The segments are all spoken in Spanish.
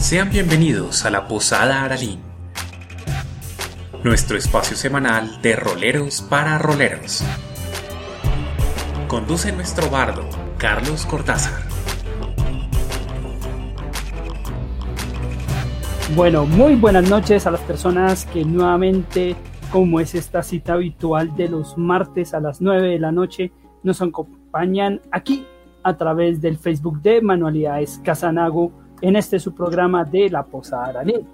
Sean bienvenidos a la Posada Aralín, nuestro espacio semanal de roleros para roleros. Conduce nuestro bardo, Carlos Cortázar. Bueno, muy buenas noches a las personas que nuevamente, como es esta cita habitual de los martes a las 9 de la noche, nos acompañan aquí a través del Facebook de Manualidades Casanago en este su programa de La Posada Aralín.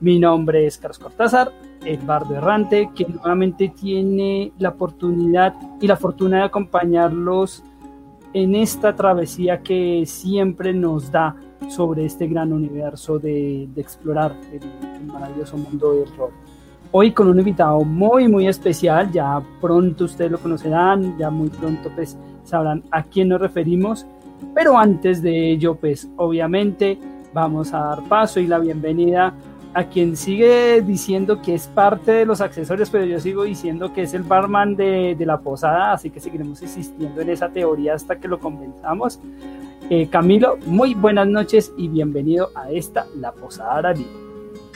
Mi nombre es Carlos Cortázar, el bardo errante, que nuevamente tiene la oportunidad y la fortuna de acompañarlos en esta travesía que siempre nos da sobre este gran universo de, explorar el, maravilloso mundo del rol. Hoy con un invitado muy muy especial, ya pronto ustedes lo conocerán, ya muy pronto pues sabrán a quién nos referimos, pero antes de ello pues obviamente vamos a dar paso y la bienvenida a quien sigue diciendo que es parte de los accesorios, pero yo sigo diciendo que es el barman de, la posada, así que seguiremos insistiendo en esa teoría hasta que lo convenzamos. Eh, Camilo, muy buenas noches y bienvenido a esta La Posada Aralí.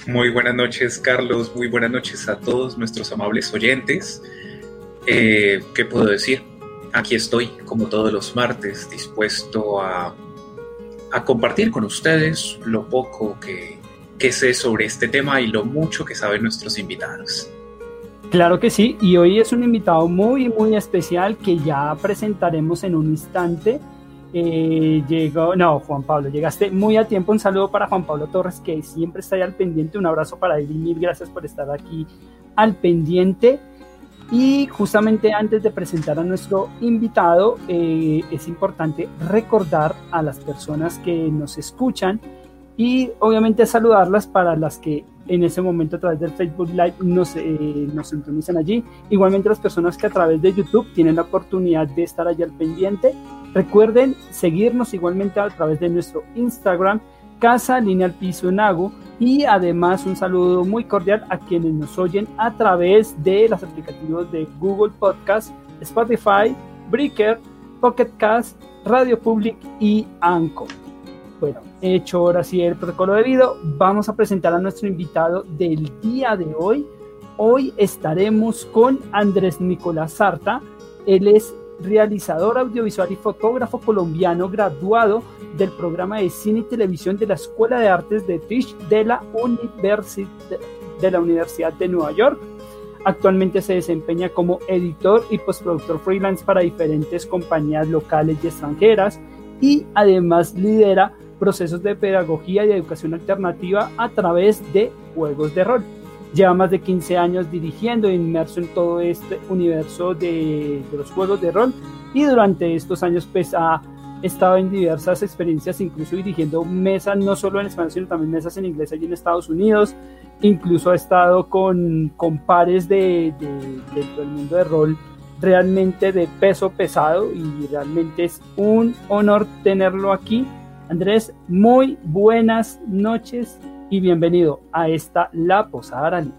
Muy buenas noches, Carlos. Muy buenas noches a todos nuestros amables oyentes. Eh, ¿Qué puedo decir? Aquí estoy, como todos los martes, dispuesto a, a compartir con ustedes lo poco que, que sé sobre este tema y lo mucho que saben nuestros invitados. Claro que sí, y hoy es un invitado muy, muy especial que ya presentaremos en un instante eh, llegó, no, Juan Pablo, llegaste muy a tiempo. Un saludo para Juan Pablo Torres, que siempre está ahí al pendiente. Un abrazo para él y mil gracias por estar aquí al pendiente. Y justamente antes de presentar a nuestro invitado, eh, es importante recordar a las personas que nos escuchan y obviamente saludarlas para las que en ese momento a través del Facebook Live nos, eh, nos sintonizan allí. Igualmente las personas que a través de YouTube tienen la oportunidad de estar allí al pendiente Recuerden seguirnos igualmente a través de nuestro Instagram, Casa Lineal Piso Nago, y además un saludo muy cordial a quienes nos oyen a través de los aplicativos de Google Podcast, Spotify, Breaker, Pocket Cast, Radio Public y Anchor. Bueno, hecho ahora sí el protocolo debido, vamos a presentar a nuestro invitado del día de hoy. Hoy estaremos con Andrés Nicolás Sarta. Él es realizador audiovisual y fotógrafo colombiano graduado del programa de cine y televisión de la Escuela de Artes de Tisch de la, de la Universidad de Nueva York. Actualmente se desempeña como editor y postproductor freelance para diferentes compañías locales y extranjeras y además lidera procesos de pedagogía y educación alternativa a través de juegos de rol. Lleva más de 15 años dirigiendo e inmerso en todo este universo de, los juegos de rol y durante estos años pues ha estado en diversas experiencias, incluso dirigiendo mesas no solo en español, sino también mesas en inglés allí en Estados Unidos. Incluso ha estado con, con pares de, de, del mundo de rol realmente de peso pesado y realmente es un honor tenerlo aquí. Andrés, muy buenas noches y bienvenido a esta La Posada Aralí.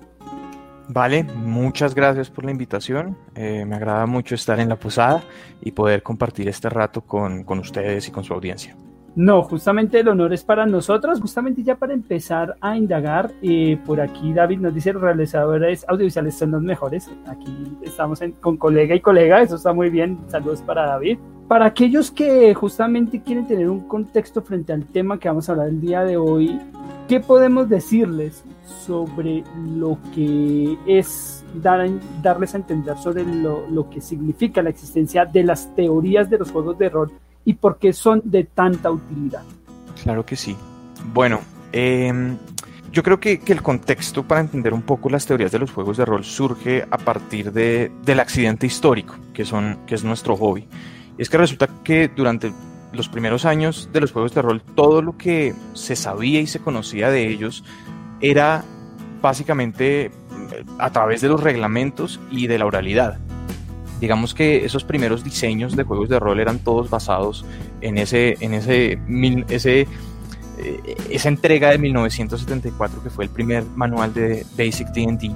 Vale, muchas gracias por la invitación. Eh, me agrada mucho estar en la posada y poder compartir este rato con, con, ustedes y con su audiencia. No, justamente el honor es para nosotros. Justamente ya para empezar a indagar, eh, por aquí David nos dice los realizadores audiovisuales son los mejores. Aquí estamos con colega y colega, eso está muy bien. Saludos para David. Para aquellos que justamente quieren tener un contexto frente al tema que vamos a hablar el día de hoy, ¿Qué podemos decirles sobre lo que es dar, darles a entender sobre lo, que significa la existencia de las teorías de los juegos de rol y por qué son de tanta utilidad? Claro que sí. Bueno, em, yo creo que, el contexto para entender un poco las teorías de los juegos de rol surge a partir de, del accidente histórico, que, son, que es nuestro hobby. Y es que resulta que durante los primeros años de los juegos de rol, todo lo que se sabía y se conocía de ellos era básicamente a través de los reglamentos y de la oralidad. Digamos que esos primeros diseños de juegos de rol eran todos basados en ese, en ese, ese eh, esa entrega de 1974 que fue el primer manual de Basic D&D.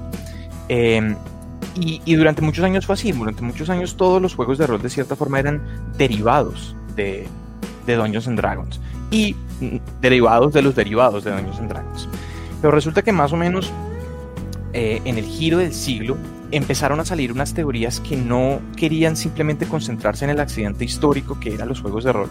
Y, durante muchos años fue así, durante muchos años todos los juegos de rol de cierta forma eran derivados de, de Dungeons and Dragons. y derivados de los derivados de Dungeons and Dragons. Pero resulta que más o menos eh, en el giro del siglo empezaron a salir unas teorías que no querían simplemente concentrarse en el accidente histórico que eran los juegos de rol,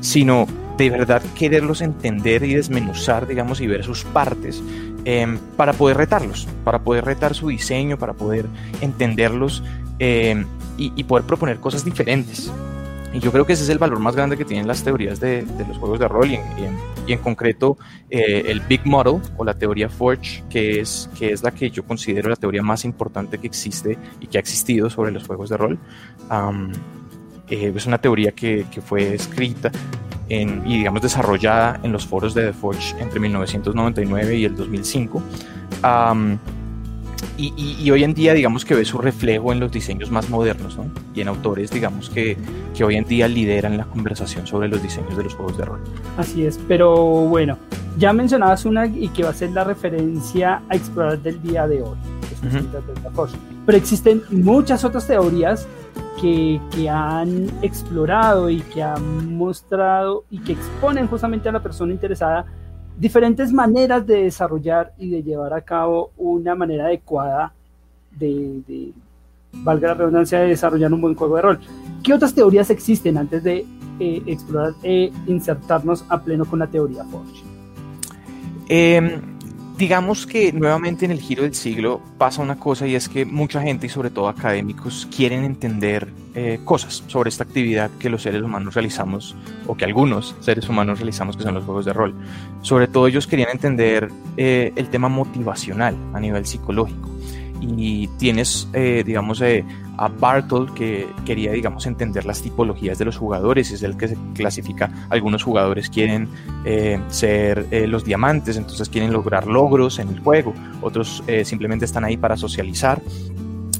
sino de verdad quererlos entender y desmenuzar, digamos, y ver sus partes em, para poder retarlos, para poder retar su diseño, para poder entenderlos em, y, poder proponer cosas diferentes. Y yo creo que ese es el valor más grande que tienen las teorías de, los juegos de rol y concreto eh, el Big Model o la teoría Forge, que es, que es la que yo considero la teoría más importante que existe y que ha existido sobre los juegos de rol. Eh, es una teoría que, que fue escrita en, y digamos desarrollada en los foros de The Forge entre 1999 y el 2005. Y, hoy en día digamos que ve su reflejo en los diseños más modernos ¿no? y en autores digamos que, que, hoy en día lideran la conversación sobre los diseños de los juegos de rol. Así es, pero bueno, ya mencionabas una y que va a ser la referencia a explorar del día de hoy, pero existen muchas otras teorías que, que, han explorado y que han mostrado y que exponen justamente a la persona interesada diferentes maneras de desarrollar y de llevar a cabo una manera adecuada de, valga la redundancia, de desarrollar un buen juego de rol. ¿Qué otras teorías existen antes de eh, explorar e insertarnos a pleno con la teoría Forge? Eh, digamos que nuevamente en el giro del siglo pasa una cosa y es que mucha gente y sobre todo académicos quieren entender eh, cosas sobre esta actividad que los seres humanos realizamos o que algunos seres humanos realizamos que son los juegos de rol. Sobre todo ellos querían entender eh, el tema motivacional a nivel psicológico y tienes, eh, digamos, eh, a Bartol que quería, digamos, entender las tipologías de los jugadores, es el que se clasifica, algunos jugadores quieren eh, ser los diamantes, entonces quieren lograr logros en el juego, otros simplemente están ahí para socializar.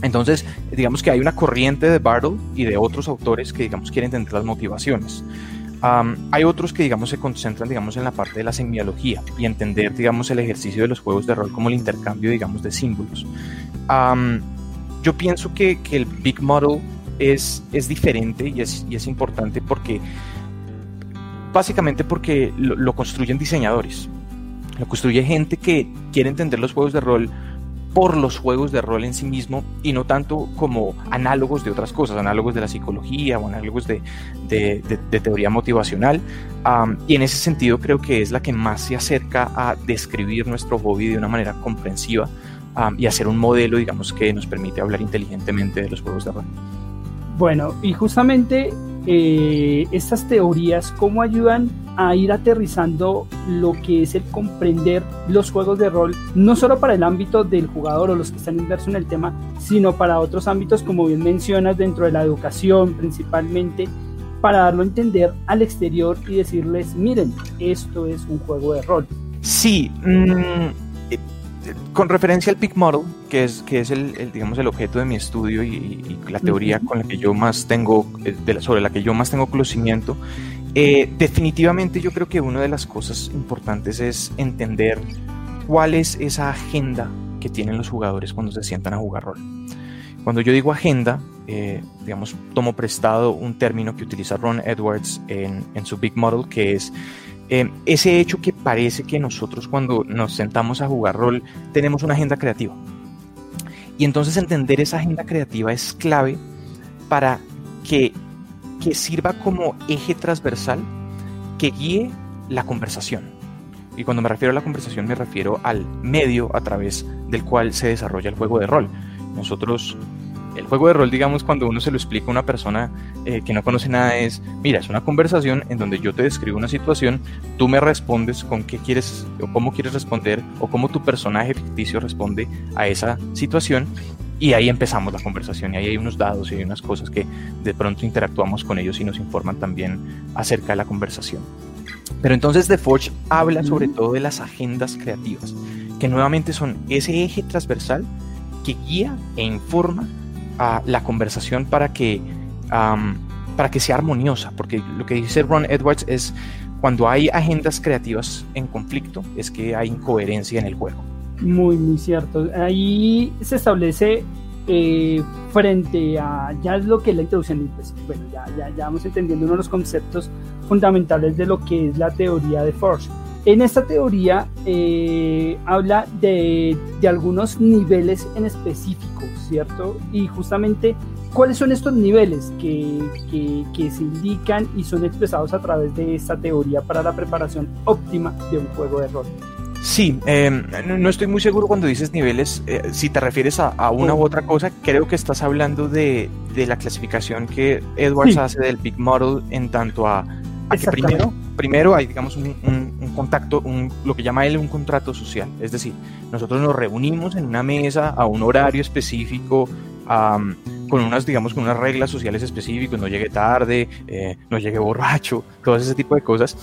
Entonces, digamos que hay una corriente de Bartle y de otros autores que, digamos, quieren entender las motivaciones hay otros que, digamos, se concentran, digamos, en la parte de la semiología y entender, digamos, el ejercicio de los juegos de rol como el intercambio, digamos, de símbolos. yo pienso que, el Big Model es, es diferente y es, importante porque, básicamente porque lo construyen diseñadores, lo construye gente que quiere entender los juegos de rol por los juegos de rol en sí mismo y no tanto como análogos de otras cosas, análogos de la psicología o análogos de, teoría motivacional. y en ese sentido creo que es la que más se acerca a describir nuestro hobby de una manera comprensiva y hacer un modelo, digamos, que nos permite hablar inteligentemente de los juegos de rol. Bueno, y justamente eh, estas teorías, ¿cómo ayudan a ir aterrizando lo que es el comprender los juegos de rol, no solo para el ámbito del jugador o los que están inmersos en el tema, sino para otros ámbitos, como bien mencionas, dentro de la educación principalmente, para darlo a entender al exterior y decirles, miren, esto es un juego de rol. Sí, mm, con referencia al Peak Model, que es, que es el, digamos, el objeto de mi estudio y, la teoría con la que yo más tengo, eh, sobre la que yo más tengo conocimiento, eh, definitivamente yo creo que una de las cosas importantes es entender cuál es esa agenda que tienen los jugadores cuando se sientan a jugar rol. Cuando yo digo agenda, eh, digamos, tomo prestado un término que utiliza Ron Edwards en, en su Big Model, que es eh, ese hecho que parece que nosotros cuando nos sentamos a jugar rol tenemos una agenda creativa. Y entonces entender esa agenda creativa es clave para que, que sirva como eje transversal que guíe la conversación. Y cuando me refiero a la conversación me refiero al medio a través del cual se desarrolla el juego de rol. Nosotros el juego de rol, digamos, cuando uno se lo explica a una persona eh, que no conoce nada, es, mira, es una conversación en donde yo te describo una situación, tú me respondes con qué quieres o cómo quieres responder o cómo tu personaje ficticio responde a esa situación y ahí empezamos la conversación y ahí hay unos dados y hay unas cosas que de pronto interactuamos con ellos y nos informan también acerca de la conversación. Pero entonces The Forge habla sobre todo de las agendas creativas, que nuevamente son ese eje transversal que guía e informa a la conversación para que, para que sea armoniosa, porque lo que dice Ron Edwards es cuando hay agendas creativas en conflicto, es que hay incoherencia en el juego. Muy, muy cierto. Ahí se establece eh, frente a, ya es lo que es la introducción, pues, bueno, ya, ya, ya, vamos entendiendo uno de los conceptos fundamentales de lo que es la teoría de Force. En esta teoría eh, habla de, de, algunos niveles en específico, ¿cierto? Y justamente, ¿cuáles son estos niveles que, que, que, se indican y son expresados a través de esta teoría para la preparación óptima de un juego de rol? Sí, eh, no estoy muy seguro cuando dices niveles, eh, si te refieres a, a, una u otra cosa, creo que estás hablando de, de la clasificación que Edwards sí. hace del Big Model en tanto a, a que primero, primero hay, digamos, un, contacto, un, lo que llama él un contrato social. Es decir, nosotros nos reunimos en una mesa a un horario específico, um, con unas, digamos, con unas reglas sociales específicas, no llegue tarde, eh, no llegue borracho, todo ese tipo de cosas.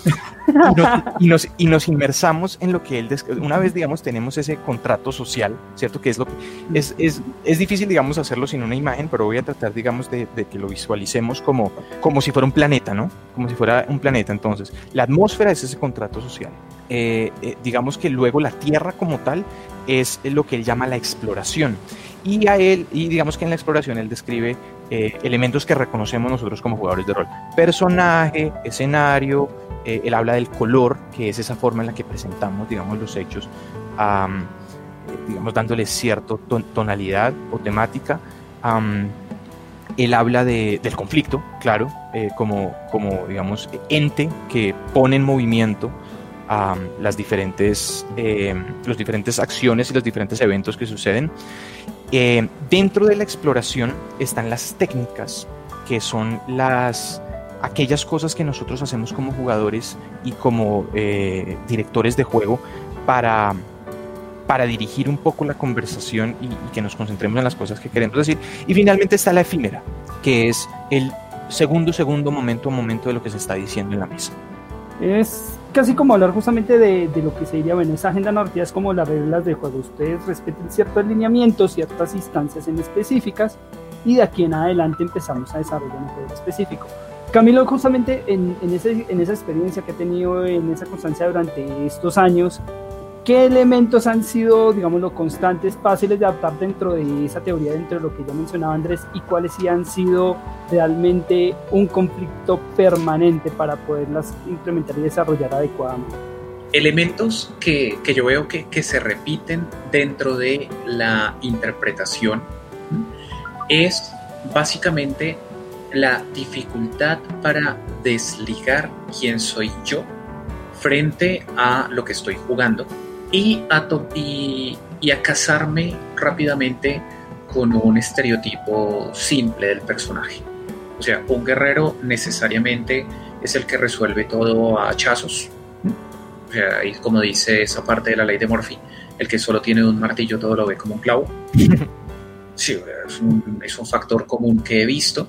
Y nos, y nos, y nos inmersamos en lo que él, una vez, digamos, tenemos ese contrato social, ¿cierto? Que es lo que, es, es, es difícil, digamos, hacerlo sin una imagen, pero voy a tratar, digamos, de, de, que lo visualicemos como, como si fuera un planeta, ¿no? Como si fuera un planeta. Entonces, la atmósfera es ese contrato social. Eh, eh, digamos que luego la Tierra como tal es lo que él llama la exploración. Y a él, y digamos que en la exploración él describe eh, elementos que reconocemos nosotros como jugadores de rol. Personaje, escenario, eh, él habla del color, que es esa forma en la que presentamos, digamos, los hechos, um, digamos, dándoles cierta ton tonalidad o temática. Um, él habla de, del conflicto, claro, eh, como, como, digamos, ente que pone en movimiento um, las diferentes, eh, las diferentes acciones y los diferentes eventos que suceden. Eh, dentro de la exploración están las técnicas, que son las aquellas cosas que nosotros hacemos como jugadores y como eh, directores de juego para, para dirigir un poco la conversación y, y, que nos concentremos en las cosas que queremos decir. Y finalmente está la efímera, que es el segundo, segundo momento a momento de lo que se está diciendo en la mesa. Es casi como hablar justamente de, de, lo que se diría, bueno, esa agenda narrativa es como las reglas de juego. Ustedes respeten ciertos lineamientos, ciertas instancias en específicas, y de aquí en adelante empezamos a desarrollar un juego específico. Camilo, justamente en, en, ese, en esa experiencia que ha tenido en esa constancia durante estos años, ¿qué elementos han sido, digámoslo, constantes, fáciles de adaptar dentro de esa teoría, dentro de lo que ya mencionaba Andrés, y cuáles sí han sido realmente un conflicto permanente para poderlas implementar y desarrollar adecuadamente? Elementos que, que yo veo que, que, se repiten dentro de la interpretación es básicamente la dificultad para desligar quién soy yo frente a lo que estoy jugando y a, y, y a casarme rápidamente con un estereotipo simple del personaje. O sea, un guerrero necesariamente es el que resuelve todo a hachazos. O sea, y como dice esa parte de la ley de Murphy, el que solo tiene un martillo todo lo ve como un clavo. Sí, es un, es un factor común que he visto.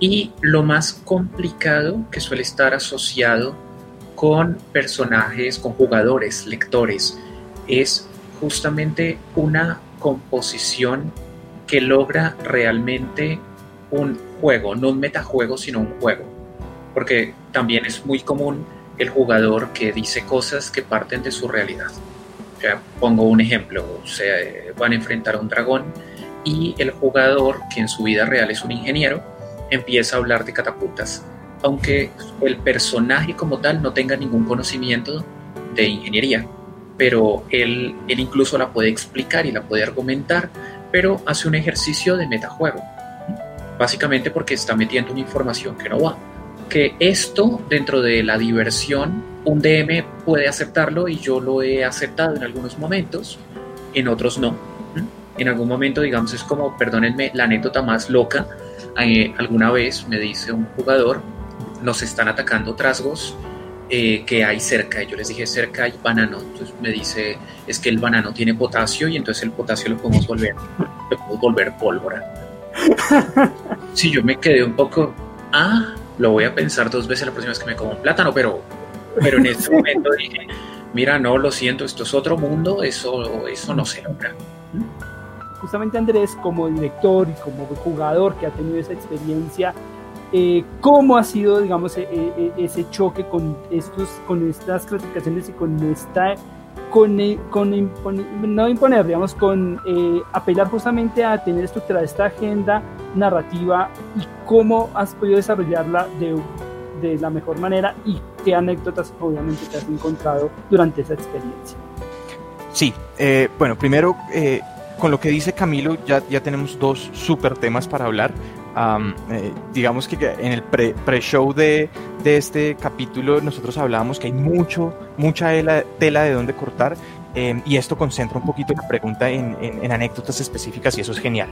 Y lo más complicado que suele estar asociado con personajes, con jugadores, lectores, es justamente una composición que logra realmente un juego, no un metajuego, sino un juego. Porque también es muy común el jugador que dice cosas que parten de su realidad. Pongo un ejemplo, o sea, van a enfrentar a un dragón y el jugador, que en su vida real es un ingeniero, empieza a hablar de catapultas, aunque el personaje como tal no tenga ningún conocimiento de ingeniería, pero él, él incluso la puede explicar y la puede argumentar, pero hace un ejercicio de metajuego, básicamente porque está metiendo una información que no va. Que esto dentro de la diversión, un DM puede aceptarlo y yo lo he aceptado en algunos momentos, en otros no. En algún momento, digamos, es como, perdónenme, la anécdota más loca. Eh, alguna vez me dice un jugador, nos están atacando trasgos eh, que hay cerca. Y yo les dije, cerca hay banano. Entonces me dice, es que el banano tiene potasio y entonces el potasio lo podemos volver, lo podemos volver pólvora. Si sí, yo me quedé un poco, ah, lo voy a pensar dos veces la próxima vez que me como un plátano, pero, pero en este momento dije, mira, no, lo siento, esto es otro mundo, eso, eso no se logra. Justamente Andrés, como director y como jugador que ha tenido esa experiencia, eh, cómo ha sido, digamos, e, e, ese choque con, estos, con estas clasificaciones y con esta, con, con imponer, no imponer, digamos, con eh, apelar justamente a tener estructurada esta agenda narrativa y cómo has podido desarrollarla de, de la mejor manera y qué anécdotas obviamente te has encontrado durante esa experiencia. Sí, eh, bueno, primero, eh, con lo que dice Camilo, ya, ya tenemos dos super temas para hablar. Eh, digamos que en el pre-show de, de, este capítulo nosotros hablábamos que hay mucho, mucha tela, de dónde cortar y esto concentra un poquito la pregunta en, en, anécdotas específicas y eso es genial.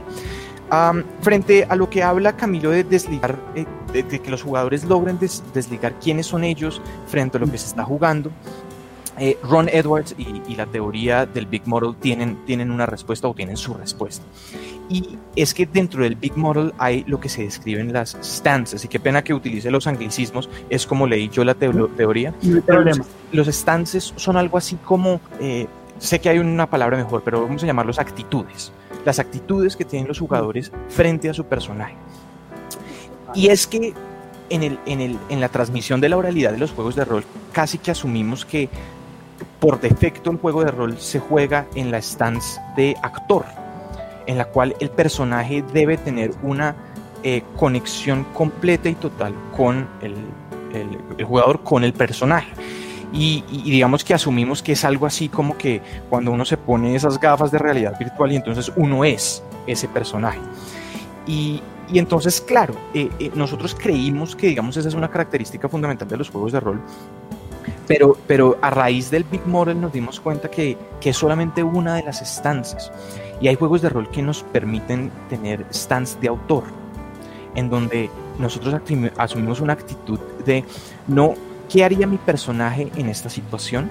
frente a lo que habla Camilo de desligar, de, que los jugadores logren desligar quiénes son ellos frente a lo que se está jugando, eh, Ron Edwards y, la teoría del Big Model tienen, tienen una respuesta o tienen su respuesta. Y es que dentro del Big Model hay lo que se describe en las stances, y qué pena que utilice los anglicismos, es como leí yo la teoría. Los, los, stances son algo así como, eh, sé que hay una palabra mejor, pero vamos a llamarlos actitudes. Las actitudes que tienen los jugadores frente a su personaje. Y es que en, el, en, el, en la transmisión de la oralidad de los juegos de rol, casi que asumimos que por defecto el juego de rol se juega en la stance de actor, en la cual el personaje debe tener una eh, conexión completa y total con el, jugador, con el personaje. Y, digamos que asumimos que es algo así como que cuando uno se pone esas gafas de realidad virtual y entonces uno es ese personaje. Y, entonces, claro, eh, eh, nosotros creímos que, digamos, esa es una característica fundamental de los juegos de rol, pero, pero a raíz del Big Model nos dimos cuenta que, que es solamente una de las estancias. Y hay juegos de rol que nos permiten tener stands de autor, en donde nosotros asumimos una actitud de no, ¿qué haría mi personaje en esta situación?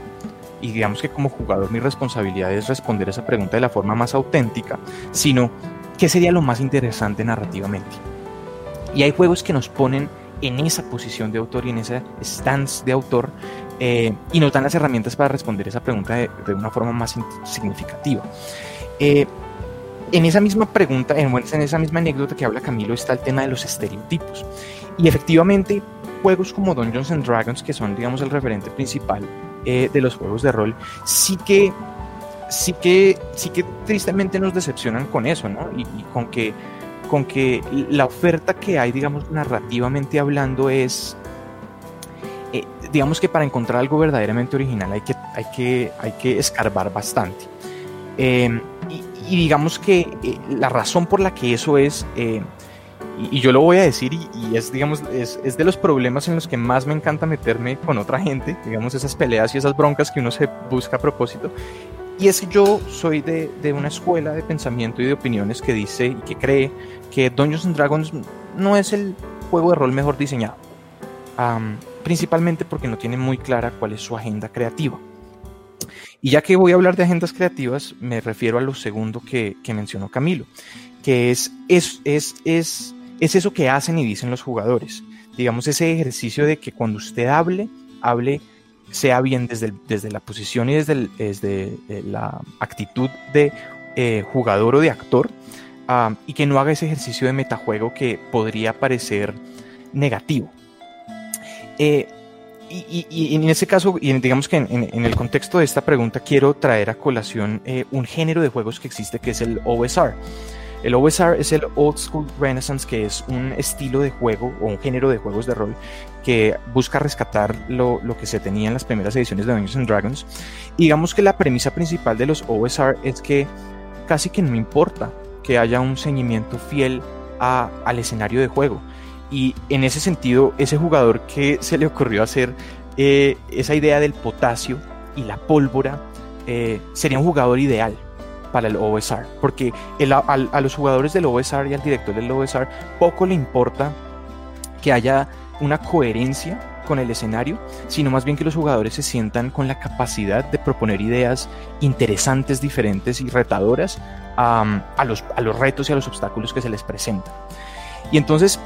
Y digamos que como jugador mi responsabilidad es responder esa pregunta de la forma más auténtica, sino, ¿qué sería lo más interesante narrativamente? Y hay juegos que nos ponen en esa posición de autor y en esa stance de autor eh, y nos dan las herramientas para responder esa pregunta de, una forma más significativa. Eh, en esa misma pregunta, en, en esa misma anécdota que habla Camilo, está el tema de los estereotipos. Y efectivamente, juegos como Dungeons and Dragons, que son, digamos, el referente principal eh, de los juegos de rol, sí que, sí que, sí que tristemente nos decepcionan con eso, ¿no? Y, y con que, con que la oferta que hay, digamos, narrativamente hablando es eh, digamos que para encontrar algo verdaderamente original hay que, hay que, hay que escarbar bastante. Eh, y, digamos que eh, la razón por la que eso es, y, yo lo voy a decir, y, es, digamos, es, es, de los problemas en los que más me encanta meterme con otra gente, digamos, esas peleas y esas broncas que uno se busca a propósito. Y es que yo soy de, de una escuela de pensamiento y de opiniones que dice y que cree que Dungeons and Dragons no es el juego de rol mejor diseñado principalmente porque no tiene muy clara cuál es su agenda creativa. Y ya que voy a hablar de agendas creativas, me refiero a lo segundo que, mencionó Camilo, que es, es, es, es, es eso que hacen y dicen los jugadores. Digamos, ese ejercicio de que cuando usted hable, hable sea bien desde, desde la posición y desde, desde eh, la actitud de eh, jugador o de actor, ah, y que no haga ese ejercicio de metajuego que podría parecer negativo. Eh, y, en ese caso, y digamos que en, el contexto de esta pregunta, quiero traer a colación eh, un género de juegos que existe que es el OSR. El OSR es el Old School Renaissance, que es un estilo de juego o un género de juegos de rol que busca rescatar lo, que se tenía en las primeras ediciones de Dungeons and Dragons. Y digamos que la premisa principal de los OSR es que casi que no importa que haya un seguimiento fiel al escenario de juego y en ese sentido, ese jugador que se le ocurrió hacer eh, esa idea del potasio y la pólvora eh, sería un jugador ideal para el OSR, porque a, los jugadores del OSR y al director del OSR poco le importa que haya una coherencia con el escenario, sino más bien que los jugadores se sientan con la capacidad de proponer ideas interesantes, diferentes y retadoras a, los, a los retos y a los obstáculos que se les presentan. Y entonces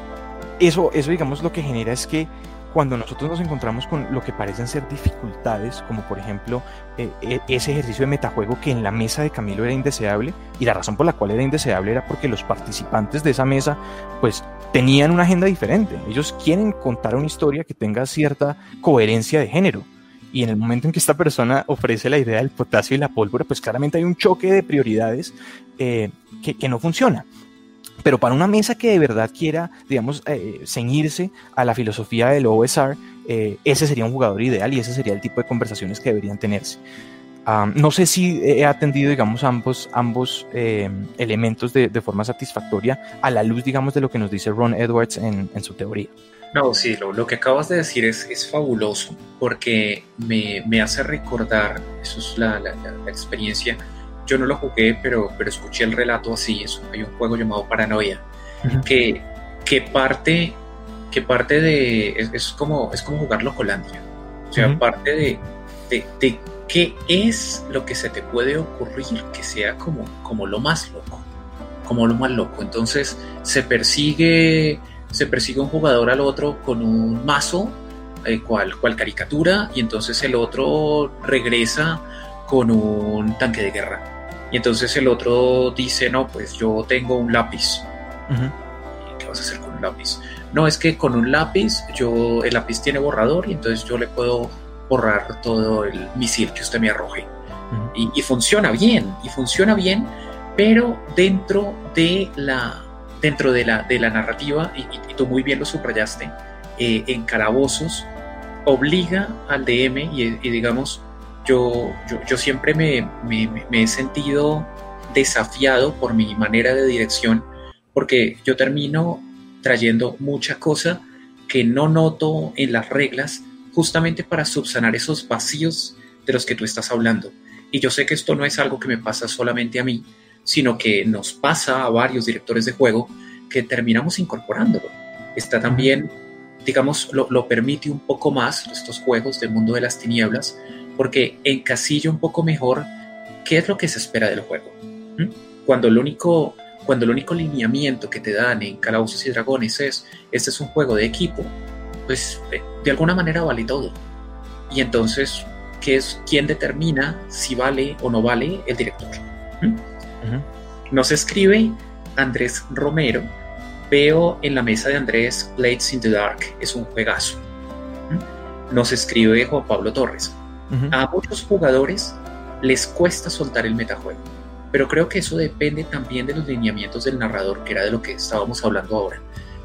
eso, eso digamos lo que genera es que cuando nosotros nos encontramos con lo que parecen ser dificultades, como por ejemplo eh, e, ese ejercicio de metajuego que en la mesa de Camilo era indeseable, y la razón por la cual era indeseable era porque los participantes de esa mesa pues tenían una agenda diferente. Ellos quieren contar una historia que tenga cierta coherencia de género. Y en el momento en que esta persona ofrece la idea del potasio y la pólvora, pues claramente hay un choque de prioridades eh, que, que no funciona. Pero para una mesa que de verdad quiera, digamos, eh, ceñirse a la filosofía del OSR, eh, ese sería un jugador ideal y ese sería el tipo de conversaciones que deberían tenerse. no sé si he atendido, digamos, ambos, ambos eh, elementos de, forma satisfactoria a la luz, digamos, de lo que nos dice Ron Edwards en, su teoría. No, sí, lo, que acabas de decir es, fabuloso porque me, me, hace recordar, eso es la, la experiencia yo no lo jugué, pero, pero escuché el relato así. Es, hay un juego llamado Paranoia que, que, parte, que parte de. Es, como, es como jugar Locolandia. O sea, parte de, de, de, qué es lo que se te puede ocurrir que sea como, como lo más loco. Como lo más loco. Entonces se persigue. Se persigue un jugador al otro con un mazo, eh, cual, cual caricatura, y entonces el otro regresa con un tanque de guerra y entonces el otro dice, no, pues yo tengo un lápiz. ¿Qué vas a hacer con un lápiz? No, es que con un lápiz, yo, el lápiz tiene borrador y entonces yo le puedo borrar todo el misil que usted me arroje. y, funciona bien, y funciona bien, pero dentro de la, dentro de la, de la narrativa, y, tú muy bien lo subrayaste, eh, en calabozos, obliga al DM y, y digamos, yo, yo, siempre me, he sentido desafiado por mi manera de dirección, porque yo termino trayendo mucha cosa que no noto en las reglas, justamente para subsanar esos vacíos de los que tú estás hablando. Y yo sé que esto no es algo que me pasa solamente a mí, sino que nos pasa a varios directores de juego que terminamos incorporándolo. Está también, digamos, lo, lo permite un poco más estos juegos del mundo de las tinieblas, porque encasilla un poco mejor qué es lo que se espera del juego. Cuando el único cuando el único lineamiento que te dan en Calabozos y Dragones es este es un juego de equipo, pues eh, de alguna manera vale todo. Y entonces, ¿qué es quién determina si vale o no vale el director? Nos escribe Andrés Romero. Veo en la mesa de Andrés Blades in the Dark, es un juegazo. Nos escribe Juan Pablo Torres. A muchos jugadores les cuesta soltar el metajuego, pero creo que eso depende también de los lineamientos del narrador, que era de lo que estábamos hablando ahora.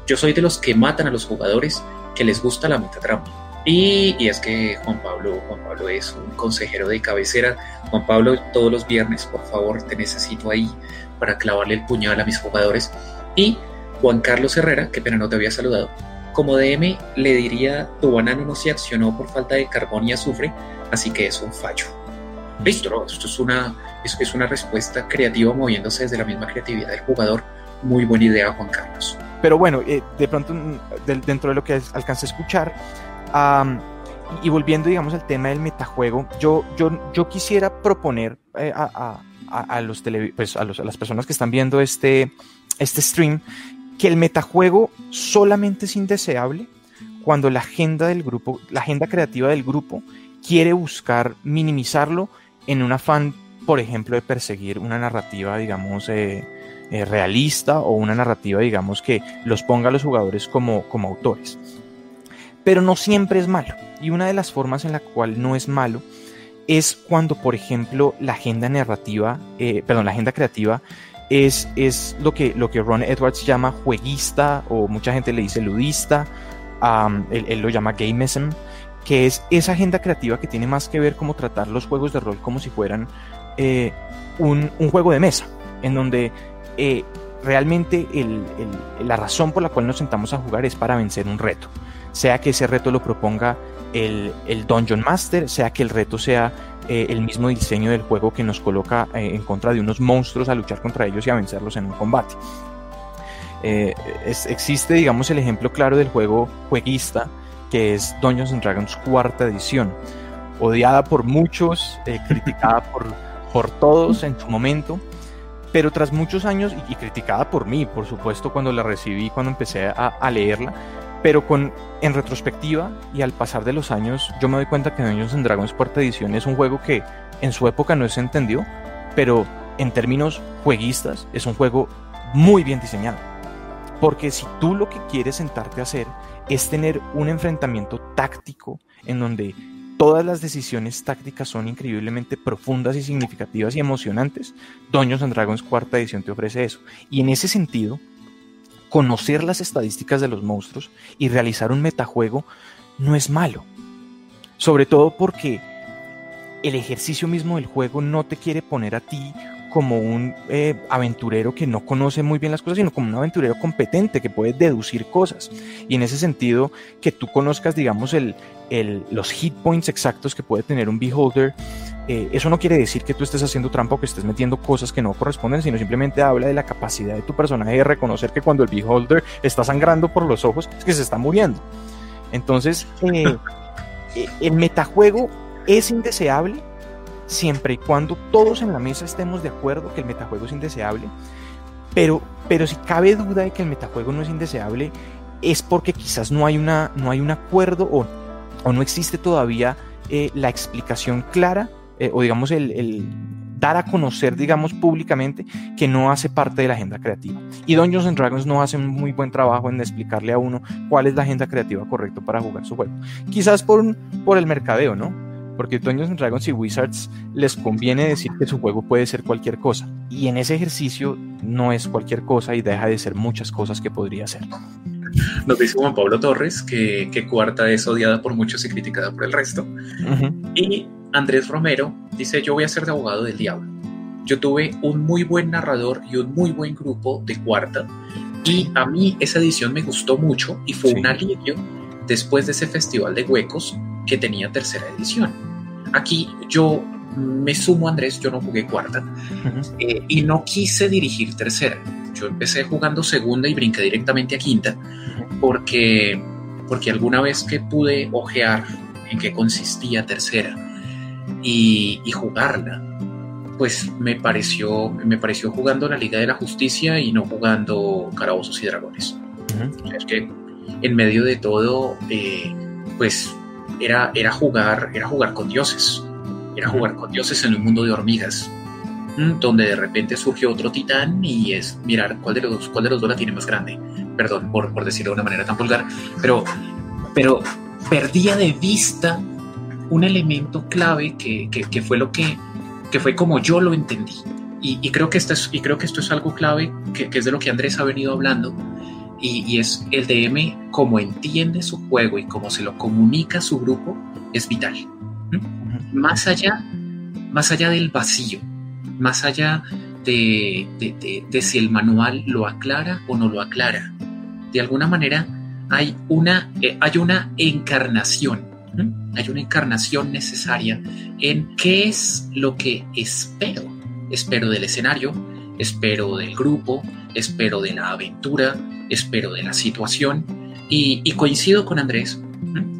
Yo soy de los que matan a los jugadores que les gusta la metatrama. Y, y, es que Juan Pablo, Juan Pablo es un consejero de cabecera. Juan Pablo, todos los viernes, por favor, te necesito ahí para clavarle el puñal a mis jugadores. Y Juan Carlos Herrera, que pena no te había saludado, como DM le diría tu banano no se accionó por falta de carbón y azufre, así que es un fallo. Listo, esto es una, es, una respuesta creativa moviéndose desde la misma creatividad del jugador. Muy buena idea, Juan Carlos. Pero bueno, eh, de pronto mm, dentro de lo que alcancé a escuchar, y volviendo, digamos, al tema del metajuego, yo, yo, yo quisiera proponer eh, a, a, los pues a, los, las personas que están viendo este, este stream que el metajuego solamente es indeseable cuando la agenda del grupo, la agenda creativa del grupo quiere buscar minimizarlo en un afán, por ejemplo, de perseguir una narrativa, digamos, eh, eh, realista o una narrativa, digamos, que los ponga a los jugadores como, como autores. Pero no siempre es malo. Y una de las formas en la cual no es malo es cuando, por ejemplo, la agenda narrativa, eh, perdón, la agenda creativa es, es lo, que, lo que Ron Edwards llama jueguista o mucha gente le dice ludista, él, él, lo llama gameism, que es esa agenda creativa que tiene más que ver cómo tratar los juegos de rol como si fueran eh, un, un, juego de mesa, en donde eh, realmente la razón por la cual nos sentamos a jugar es para vencer un reto, sea que ese reto lo proponga el, el Dungeon Master, sea que el reto sea eh, el mismo diseño del juego que nos coloca en contra de unos monstruos a luchar contra ellos y a vencerlos en un combate. Existe, digamos, el ejemplo claro del juego jueguista, que es Dungeons and Dragons cuarta edición, odiada por muchos, criticada por, por todos en su momento, pero tras muchos años, y, criticada por mí, por supuesto, cuando la recibí, cuando empecé a, a leerla, pero con, en retrospectiva y al pasar de los años, yo me doy cuenta que Dungeons and Dragons cuarta edición es un juego que en su época no se entendió, pero en términos jueguistas es un juego muy bien diseñado. Porque si tú lo que quieres sentarte a hacer es tener un enfrentamiento táctico en donde todas las decisiones tácticas son increíblemente profundas y significativas y emocionantes, Dungeons and Dragons cuarta edición te ofrece eso. Y en ese sentido, conocer las estadísticas de los monstruos y realizar un metajuego no es malo. Sobre todo porque el ejercicio mismo del juego no te quiere poner a ti como un eh, aventurero que no conoce muy bien las cosas, sino como un aventurero competente que puede deducir cosas. Y en ese sentido, que tú conozcas, digamos, el, los hit points exactos que puede tener un beholder, eh, eso no quiere decir que tú estés haciendo trampa o que estés metiendo cosas que no corresponden, sino simplemente habla de la capacidad de tu personaje de reconocer que cuando el beholder está sangrando por los ojos, es que se está muriendo. Entonces, eh, el metajuego es indeseable siempre y cuando todos en la mesa estemos de acuerdo que el metajuego es indeseable, pero, pero si cabe duda de que el metajuego no es indeseable, es porque quizás no hay, una, no hay un acuerdo o, o no existe todavía eh, la explicación clara eh, o digamos el, dar a conocer, digamos, públicamente que no hace parte de la agenda creativa. Y Dungeons and Dragons no hace un muy buen trabajo en explicarle a uno cuál es la agenda creativa correcta para jugar su juego. Quizás por, por el mercadeo, ¿no? Porque Dungeons Dragons y Wizards les conviene decir que su juego puede ser cualquier cosa. Y en ese ejercicio no es cualquier cosa y deja de ser muchas cosas que podría ser. Nos dice Juan Pablo Torres que, que Cuarta es odiada por muchos y criticada por el resto. Y Andrés Romero dice, yo voy a ser de abogado del diablo. Yo tuve un muy buen narrador y un muy buen grupo de Cuarta. Y a mí esa edición me gustó mucho y fue un alivio después de ese festival de huecos que tenía tercera edición. Aquí yo me sumo, Andrés, yo no jugué cuarta eh, y no quise dirigir tercera. Yo empecé jugando segunda y brinqué directamente a quinta porque, porque alguna vez que pude ojear en qué consistía tercera y, jugarla, pues me pareció, me pareció jugando la Liga de la Justicia y no jugando Carabozos y Dragones. Es que en medio de todo, eh, pues era, era, jugar, era jugar con dioses, era jugar con dioses en un mundo de hormigas, donde de repente surgió otro titán y es mirar cuál de los, cuál de los dos la tiene más grande. Perdón por, por decirlo de una manera tan vulgar, pero, pero perdía de vista un elemento clave que, que, fue lo que, que fue como yo lo entendí. Y, y, creo que esto es, y creo que esto es algo clave, que, que es de lo que Andrés ha venido hablando, y, es el DM, como entiende su juego y cómo se lo comunica a su grupo, es vital. Más allá, más allá del vacío, más allá de, de, si el manual lo aclara o no lo aclara. De alguna manera hay una, eh, hay una encarnación, hay una encarnación necesaria en qué es lo que espero. Espero del escenario, espero del grupo, espero de la aventura, espero de la situación. Y, coincido con Andrés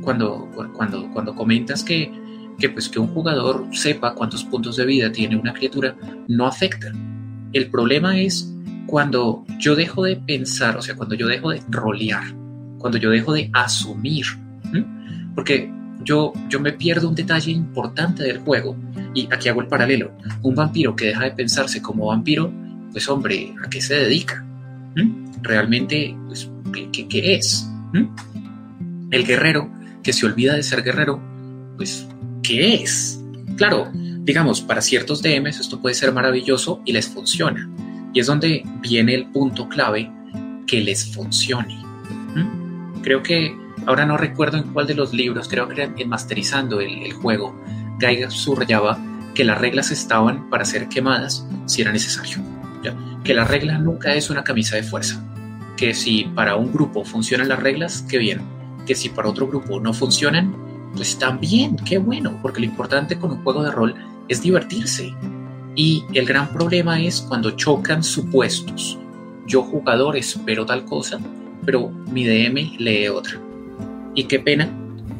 cuando, cuando, cuando comentas que, que, pues, que un jugador sepa cuántos puntos de vida tiene una criatura no afecta. El problema es cuando yo dejo de pensar, o sea, cuando yo dejo de rolear, cuando yo dejo de asumir, porque yo, yo me pierdo un detalle importante del juego y aquí hago el paralelo. Un vampiro que deja de pensarse como vampiro, pues hombre, ¿a qué se dedica? realmente pues, ¿qué, es. El guerrero que se olvida de ser guerrero, pues, ¿qué es? Claro, digamos, para ciertos DMs esto puede ser maravilloso y les funciona. Y es donde viene el punto clave que les funcione. Creo que, ahora no recuerdo en cuál de los libros, creo que en Masterizando el, el juego, Gaiga subrayaba que las reglas estaban para ser quemadas si era necesario. Que la regla nunca es una camisa de fuerza que si para un grupo funcionan las reglas, qué bien. Que si para otro grupo no funcionan, pues también, qué bueno, porque lo importante con un juego de rol es divertirse. Y el gran problema es cuando chocan supuestos. Yo jugador espero tal cosa, pero mi DM lee otra. Y qué pena,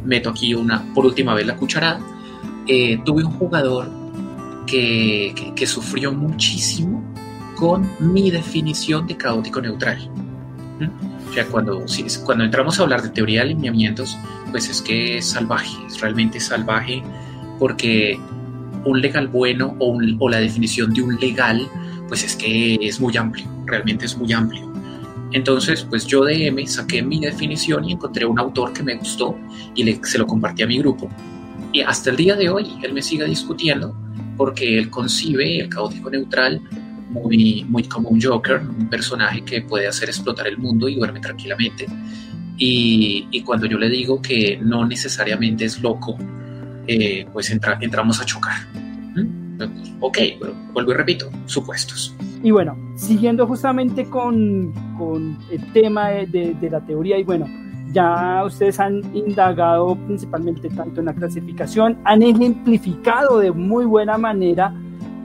meto aquí una por última vez la cucharada. Eh, tuve un jugador que, que sufrió muchísimo con mi definición de caótico neutral. O sea, cuando, cuando entramos a hablar de teoría de alineamientos, pues es que es salvaje, es realmente salvaje porque un legal bueno o, la definición de un legal, pues es que es muy amplio, realmente es muy amplio. Entonces, pues yo de M saqué mi definición y encontré un autor que me gustó y se lo compartí a mi grupo. Y hasta el día de hoy él me sigue discutiendo porque él concibe el caótico neutral muy, muy como un Joker, un personaje que puede hacer explotar el mundo y duerme tranquilamente. Y, y cuando yo le digo que no necesariamente es loco, eh, pues entra, entramos a chocar. ¿Mm? Ok, pero vuelvo y repito, supuestos. Y bueno, siguiendo justamente con, con el tema de, de, la teoría, y bueno, ya ustedes han indagado principalmente tanto en la clasificación, han ejemplificado de muy buena manera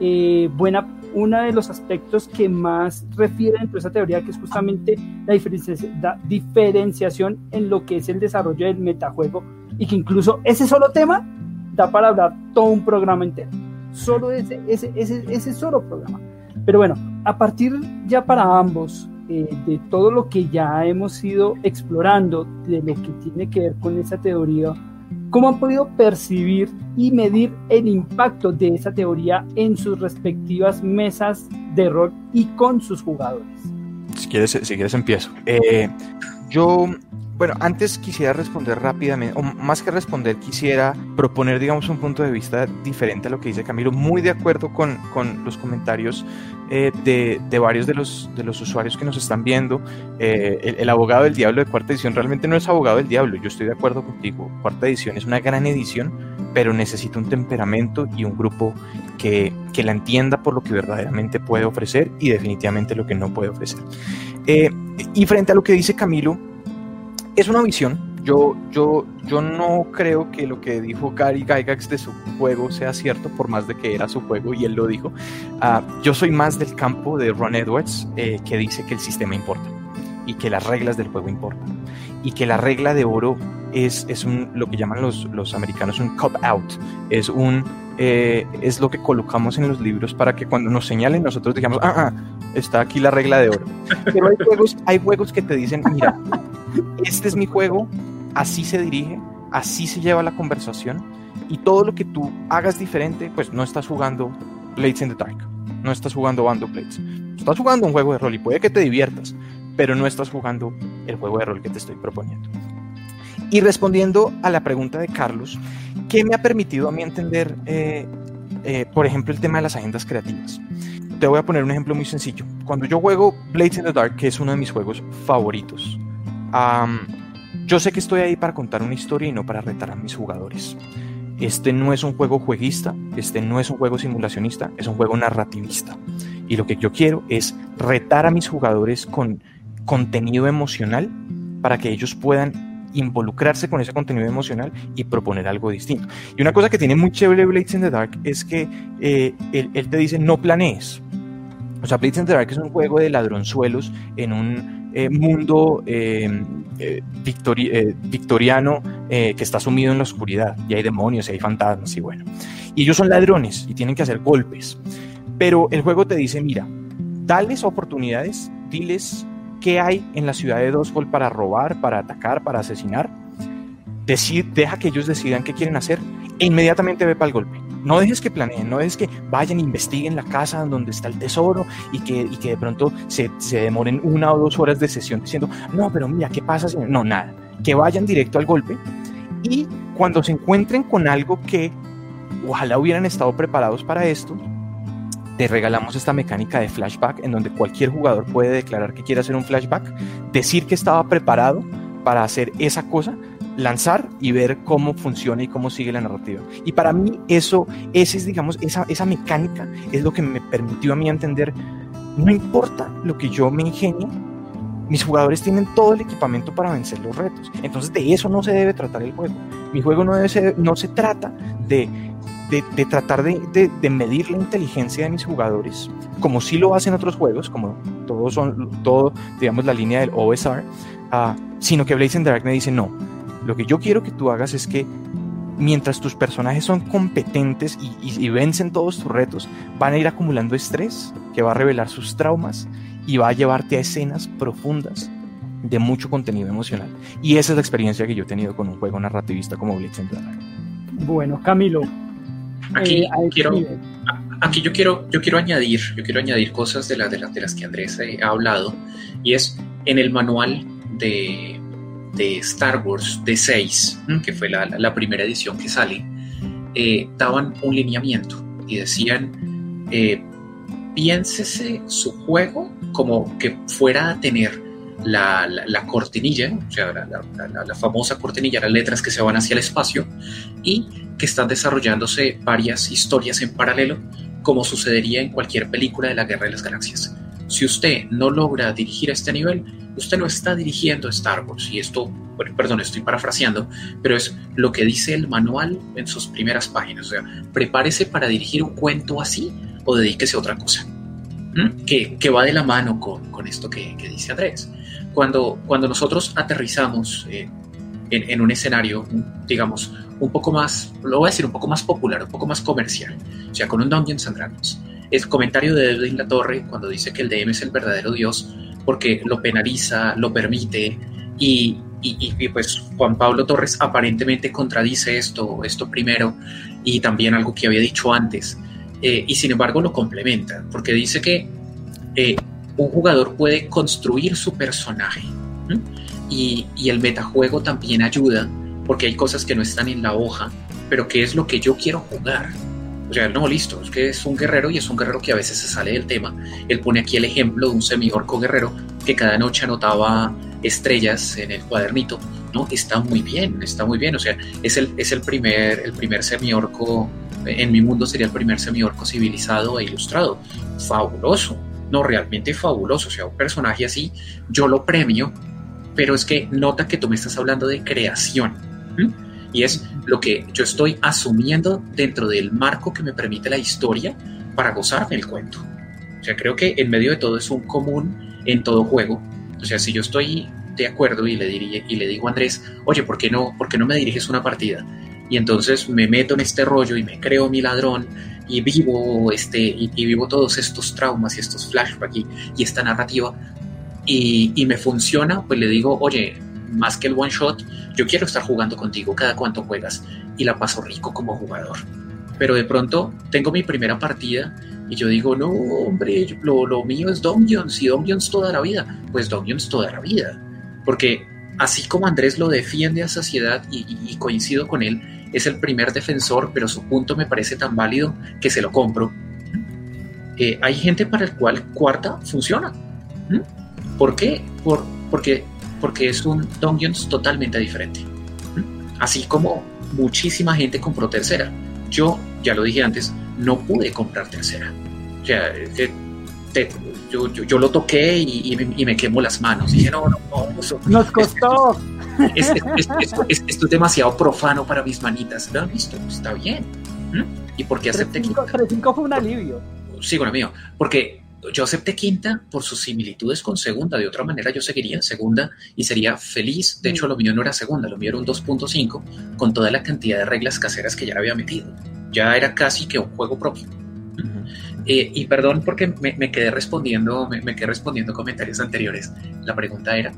eh, buena, uno de los aspectos que más refiere dentro de esa teoría, que es justamente la, diferenciación en lo que es el desarrollo del metajuego, y que incluso ese solo tema da para hablar todo un programa entero. Solo ese, ese, ese, ese solo programa. Pero bueno, a partir ya para ambos, eh, de todo lo que ya hemos ido explorando, de lo que tiene que ver con esa teoría, ¿cómo han podido percibir y medir el impacto de esa teoría en sus respectivas mesas de rol y con sus jugadores? Si quieres, si quieres empiezo. Eh, yo bueno, antes quisiera responder rápidamente, o más que responder, quisiera proponer, digamos, un punto de vista diferente a lo que dice Camilo, muy de acuerdo con, con los comentarios eh, de, de, varios de los, de los usuarios que nos están viendo. Eh, el, el, abogado del diablo de cuarta edición realmente no es abogado del diablo, yo estoy de acuerdo contigo. Cuarta edición es una gran edición, pero necesita un temperamento y un grupo que, que la entienda por lo que verdaderamente puede ofrecer y definitivamente lo que no puede ofrecer. Eh, y frente a lo que dice Camilo, es una visión. Yo, yo, yo no creo que lo que dijo Gary Gygax de su juego sea cierto, por más de que era su juego y él lo dijo. Uh, yo soy más del campo de Ron Edwards, eh, que dice que el sistema importa y que las reglas del juego importan y que la regla de oro es, es lo que llaman los, los americanos un cop out, es un eh, es lo que colocamos en los libros para que cuando nos señalen nosotros digamos, ah, ah, está aquí la regla de oro. Pero hay juegos que te dicen, mira, este es mi juego, así se dirige, así se lleva la conversación y todo lo que tú hagas diferente, pues no estás jugando Blades in the Dark, no estás jugando Bando Blades, estás jugando un juego de rol y puede que te diviertas, pero no estás jugando el juego de rol que te estoy proponiendo. Y respondiendo a la pregunta de Carlos, ¿qué me ha permitido a mí entender, eh, eh, por ejemplo, el tema de las agendas creativas? Te voy a poner un ejemplo muy sencillo. Cuando yo juego Blades in the Dark, que es uno de mis juegos favoritos, Um, yo sé que estoy ahí para contar una historia y no para retar a mis jugadores. Este no es un juego jueguista, este no es un juego simulacionista, es un juego narrativista. Y lo que yo quiero es retar a mis jugadores con contenido emocional para que ellos puedan involucrarse con ese contenido emocional y proponer algo distinto. Y una cosa que tiene muy chévere Blades in the Dark es que eh, él, él, te dice no planees. O sea, Blades in the es un juego de ladronzuelos en un eh, mundo eh, eh, victori victoriano que está sumido en la oscuridad y hay demonios y hay fantasmas y bueno. Y ellos son ladrones y tienen que hacer golpes. Pero el juego te dice, mira, dales oportunidades, diles qué hay en la ciudad de Dosfol para robar, para atacar, para asesinar. Decid, deja que ellos decidan qué quieren hacer inmediatamente ve para el golpe. No dejes que planeen, no dejes que vayan investiguen la casa donde está el tesoro y que, y que de pronto se, se, demoren una o dos horas de sesión diciendo, no, pero mira, ¿qué pasa? No, nada. Que vayan directo al golpe y cuando se encuentren con algo que ojalá hubieran estado preparados para esto, te regalamos esta mecánica de flashback en donde cualquier jugador puede declarar que quiere hacer un flashback, decir que estaba preparado para hacer esa cosa lanzar y ver cómo funciona y cómo sigue la narrativa. Y para mí eso, ese es, digamos, esa, esa mecánica es lo que me permitió a mí entender, no importa lo que yo me ingenie, mis jugadores tienen todo el equipamiento para vencer los retos. Entonces de eso no se debe tratar el juego. Mi juego no, debe ser, no se trata de, de, de tratar de, de, medir la inteligencia de mis jugadores, como sí lo hacen otros juegos, como todos son, todo, digamos, la línea del OSR, uh, sino que Blaze Dark me dice, no, lo que yo quiero que tú hagas es que mientras tus personajes son competentes y, y, y, vencen todos tus retos, van a ir acumulando estrés que va a revelar sus traumas y va a llevarte a escenas profundas de mucho contenido emocional. Y esa es la experiencia que yo he tenido con un juego narrativista como Blitz and Bueno, Camilo. Aquí, eh, quiero, aquí yo quiero, yo quiero añadir, yo quiero añadir cosas de, la, de, la, de las que Andrés ha hablado, y es en el manual de de Star Wars de 6, que fue la, la, primera edición que sale, eh, daban un lineamiento y decían, eh, piénsese su juego como que fuera a tener la, la, cortinilla, o sea, la, la, famosa cortinilla, las letras que se van hacia el espacio y que están desarrollándose varias historias en paralelo, como sucedería en cualquier película de la Guerra de las Galaxias. Si usted no logra dirigir a este nivel, usted no está dirigiendo Star Wars. Y esto, perdón, estoy parafraseando, pero es lo que dice el manual en sus primeras páginas. O sea, prepárese para dirigir un cuento así o dedíquese a otra cosa. Que, que, va de la mano con, con esto que, que, dice Andrés. Cuando, cuando nosotros aterrizamos eh, en, en, un escenario, digamos, un poco más, lo voy a decir, un poco más popular, un poco más comercial, o sea, con un Dungeons and Dragons, el comentario de Edwin La Torre cuando dice que el DM es el verdadero Dios porque lo penaliza, lo permite. Y, y, pues Juan Pablo Torres aparentemente contradice esto, esto primero y también algo que había dicho antes. Eh, y sin embargo lo complementa porque dice que eh, un jugador puede construir su personaje y, y el metajuego también ayuda porque hay cosas que no están en la hoja pero que es lo que yo quiero jugar sea, no, listo, es que es un guerrero y es un guerrero que a veces se sale del tema. Él pone aquí el ejemplo de un semi-orco guerrero que cada noche anotaba estrellas en el cuadernito, ¿no? Está muy bien, está muy bien. O sea, es el, es el primer, el primer semi-orco, en mi mundo sería el primer semi-orco civilizado e ilustrado. Fabuloso, no, realmente fabuloso. O sea, un personaje así, yo lo premio, pero es que nota que tú me estás hablando de creación y es lo que yo estoy asumiendo dentro del marco que me permite la historia para gozarme el cuento. O sea, creo que en medio de todo es un común en todo juego. O sea, si yo estoy de acuerdo y le, diría, y le digo a Andrés, oye, ¿por qué, no, ¿por qué no me diriges una partida? Y entonces me meto en este rollo y me creo mi ladrón y vivo, este, y, vivo todos estos traumas y estos flashbacks y, y esta narrativa y, y me funciona, pues le digo, oye, más que el one shot, yo quiero estar jugando contigo cada cuanto juegas y la paso rico como jugador. Pero de pronto tengo mi primera partida y yo digo, no, hombre, lo, lo mío es Dungeons y Dungeons toda la vida. Pues Dungeons toda la vida. Porque así como Andrés lo defiende a saciedad y, coincido con él, es el primer defensor, pero su punto me parece tan válido que se lo compro. Eh, hay gente para el cual cuarta funciona. ¿Por qué? Por, porque porque es un Dungeons totalmente diferente. Así como muchísima gente compró tercera. Yo, ya lo dije antes, no pude comprar tercera. O sea, yo, lo toqué y, me quemó las manos. Dije, no, no, no. Nos costó. esto es demasiado profano para mis manitas. No, listo, está bien. ¿Y por qué acepté 3-5 fue un alivio. Sí, bueno, mío. Porque yo acepté quinta por sus similitudes con segunda. De otra manera, yo seguiría en segunda y sería feliz. De hecho, lo mío no era segunda, lo mío era un 2.5 con toda la cantidad de reglas caseras que ya había metido. Ya era casi que un juego propio. Eh, y perdón porque me, quedé respondiendo, me, quedé respondiendo comentarios anteriores. La pregunta era.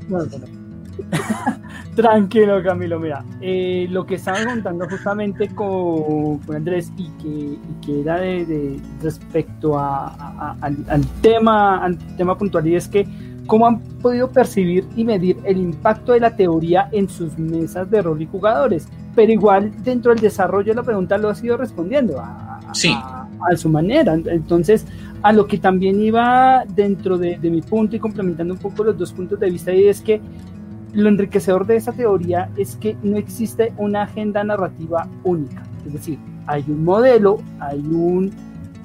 Tranquilo, Camilo. Mira, eh, lo que estaba contando justamente con, Andrés y que, era de, respecto al, tema, al tema puntual, y es que cómo han podido percibir y medir el impacto de la teoría en sus mesas de rol y jugadores. Pero igual dentro del desarrollo de la pregunta lo ha sido respondiendo a, a, su manera. Entonces, a lo que también iba dentro de, de, mi punto y complementando un poco los dos puntos de vista, y es que lo enriquecedor de esa teoría es que no existe una agenda narrativa única. Es decir, hay un modelo, hay un,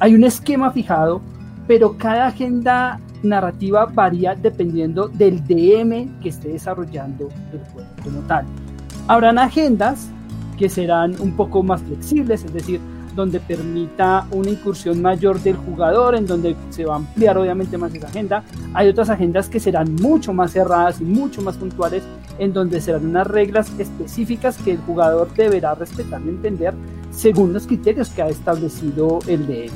hay un esquema fijado, pero cada agenda narrativa varía dependiendo del DM que esté desarrollando el juego como tal. Habrán agendas que serán un poco más flexibles, es decir, donde permita una incursión mayor del jugador, en donde se va a ampliar obviamente más esa agenda. Hay otras agendas que serán mucho más cerradas y mucho más puntuales, en donde serán unas reglas específicas que el jugador deberá respetar y entender según los criterios que ha establecido el DM.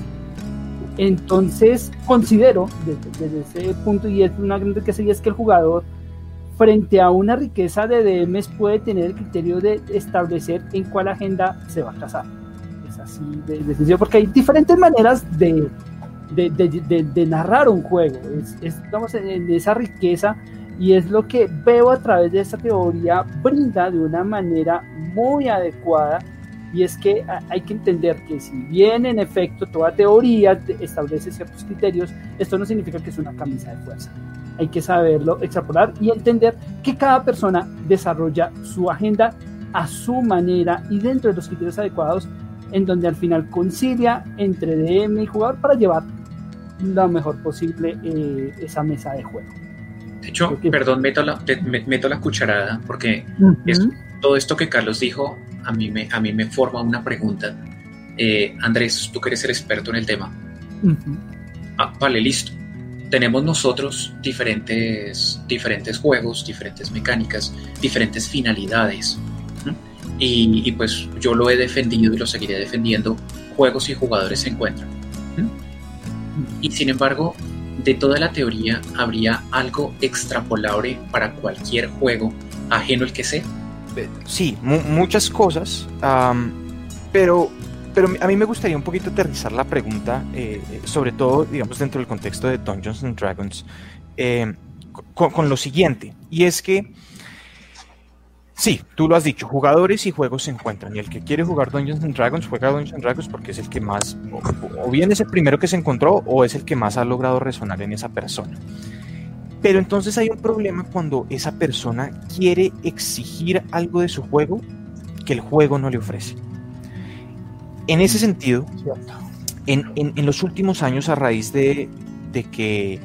Entonces, considero desde, ese punto, y es una gran y es que el jugador frente a una riqueza de DMs puede tener el criterio de establecer en cuál agenda se va a casar así de, sencillo, porque hay diferentes maneras de, de, narrar un juego. Es, estamos en, esa riqueza y es lo que veo a través de esta teoría brinda de una manera muy adecuada Y es que hay que entender que si bien en efecto toda teoría establece ciertos criterios, esto no significa que es una camisa de fuerza. Hay que saberlo extrapolar y entender que cada persona desarrolla su agenda a su manera y dentro de los criterios adecuados en donde al final concilia entre DM y jugador para llevar lo mejor posible eh, esa mesa de juego. De hecho, perdón, meto la, meto la cucharada porque todo esto que Carlos dijo a mí me, a mí me forma una pregunta. Eh, Andrés, tú que eres el experto en el tema. Ah, vale, listo. Tenemos nosotros diferentes, diferentes juegos, diferentes mecánicas, diferentes finalidades. Y, pues yo lo he defendido y lo seguiré defendiendo. Juegos y jugadores se encuentran. Y sin embargo, de toda la teoría habría algo extrapolable para cualquier juego, ajeno el que sea. Sí, muchas cosas, pero, pero a mí me gustaría un poquito aterrizar la pregunta, eh, sobre todo, digamos, dentro del contexto de Dungeons and Dragons, eh, con, lo siguiente, y es que Sí, tú lo has dicho, jugadores y juegos se encuentran. Y el que quiere jugar Dungeons and Dragons juega Dungeons and Dragons porque es el que más, o, bien es el primero que se encontró, o es el que más ha logrado resonar en esa persona. Pero entonces hay un problema cuando esa persona quiere exigir algo de su juego que el juego no le ofrece. En ese sentido, en, en, los últimos años, a raíz de, de que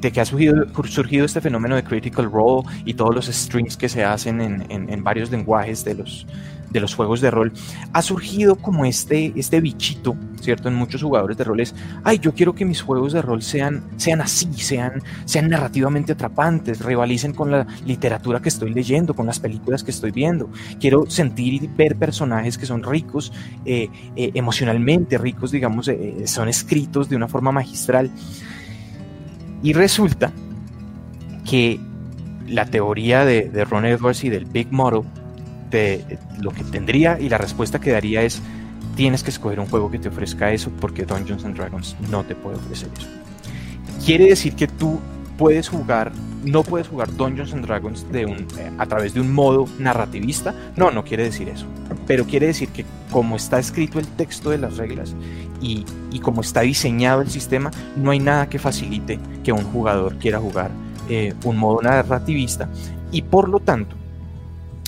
de que ha surgido, este fenómeno de Critical Role y todos los streams que se hacen en, varios lenguajes de los, juegos de rol, ha surgido como este, este bichito, ¿cierto? En muchos jugadores de roles, ay, yo quiero que mis juegos de rol sean, así, sean, sean narrativamente atrapantes, rivalicen con la literatura que estoy leyendo, con las películas que estoy viendo. Quiero sentir y ver personajes que son ricos, eh, eh, emocionalmente ricos, digamos, eh, son escritos de una forma magistral. Y resulta que la teoría de, Ron Edwards y del Big Model, de, lo que tendría y la respuesta que daría es, tienes que escoger un juego que te ofrezca eso porque Dungeons and Dragons no te puede ofrecer eso. Quiere decir que tú puedes jugar, no puedes jugar Dungeons and Dragons de un, eh, a través de un modo narrativista. No, no quiere decir eso. Pero quiere decir que como está escrito el texto de las reglas y, y como está diseñado el sistema, no hay nada que facilite que un jugador quiera jugar eh, un modo narrativista. Y por lo tanto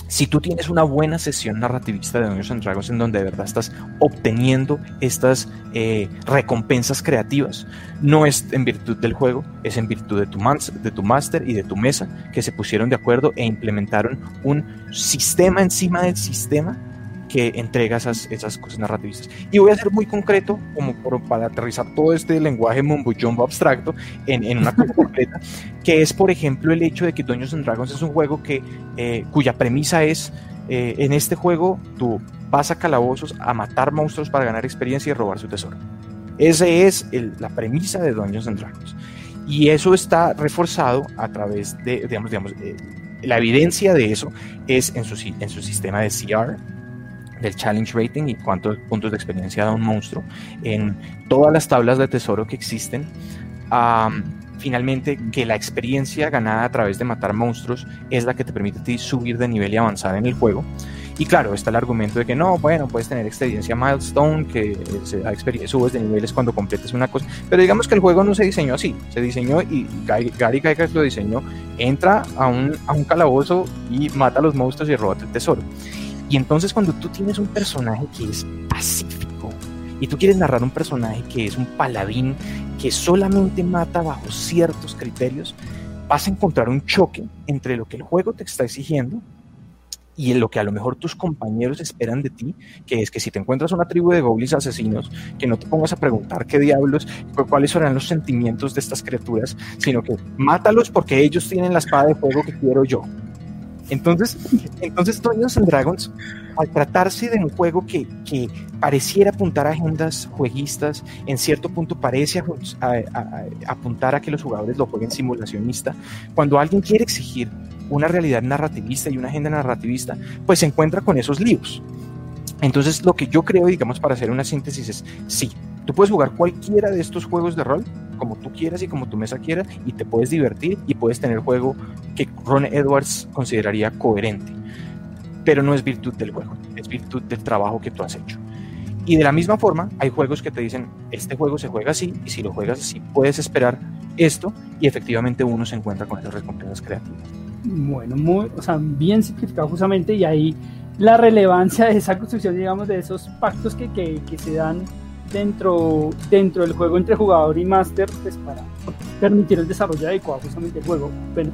si tú tienes una buena sesión narrativista de Dungeons and Dragons en donde de verdad estás obteniendo estas eh, recompensas creativas, no es en virtud del juego, es en virtud de tu, de tu máster y de tu mesa que se pusieron de acuerdo e implementaron un sistema encima del sistema que entrega esas, esas cosas narrativistas. Y voy a ser muy concreto, como para aterrizar todo este lenguaje mumbo jumbo abstracto en, en una cosa concreta, que es, por ejemplo, el hecho de que Dungeons and Dragons es un juego que, eh, cuya premisa es, eh, en este juego tú vas a calabozos a matar monstruos para ganar experiencia y robar su tesoro. Esa es la premisa de Dungeons and Dragons. Y eso está reforzado a través de, digamos, digamos, eh, la evidencia de eso es en su, en su sistema de CR, del challenge rating y cuántos puntos de experiencia da un monstruo en todas las tablas de tesoro que existen. finalmente, que la experiencia ganada a través de matar monstruos es la que te permite a ti subir de nivel y avanzar en el juego. Y claro, está el argumento de que no, bueno, puedes tener experiencia milestone, que subes de niveles cuando completes una cosa. Pero digamos que el juego no se diseñó así. Se diseñó y Gary Gygax lo diseñó. Entra a un, a un calabozo y mata a los monstruos y roba el tesoro. Y entonces cuando tú tienes un personaje que es pacífico y tú quieres narrar un personaje que es un paladín que solamente mata bajo ciertos criterios, vas a encontrar un choque entre lo que el juego te está exigiendo y lo que a lo mejor tus compañeros esperan de ti, que es que si te encuentras una tribu de goblins asesinos, que no te pongas a preguntar qué diablos, cuáles serán los sentimientos de estas criaturas, sino que mátalos porque ellos tienen la espada de fuego que quiero yo. Entonces, entonces Dungeons and Dragons, al tratarse de un juego que, que pareciera apuntar a agendas jueguistas, en cierto punto parece apuntar a que los jugadores lo jueguen simulacionista, cuando alguien quiere exigir una realidad narrativista y una agenda narrativista, pues se encuentra con esos líos. Entonces, lo que yo creo, digamos, para hacer una síntesis es, sí, tú puedes jugar cualquiera de estos juegos de rol, como tú quieras y como tu mesa quiera, y te puedes divertir y puedes tener juego que Ron Edwards consideraría coherente. pero no es virtud del juego, es virtud del trabajo que tú has hecho. Y de la misma forma, hay juegos que te dicen, este juego se juega así, y si lo juegas así, puedes esperar esto, y efectivamente uno se encuentra con esas recompensas creativas. Bueno, muy, o sea, bien simplificado justamente, y ahí la relevancia de esa construcción, digamos, de esos pactos que, que, que se dan dentro, dentro del juego entre jugador y máster, pues para permitir el desarrollo adecuado justamente del juego. Bueno,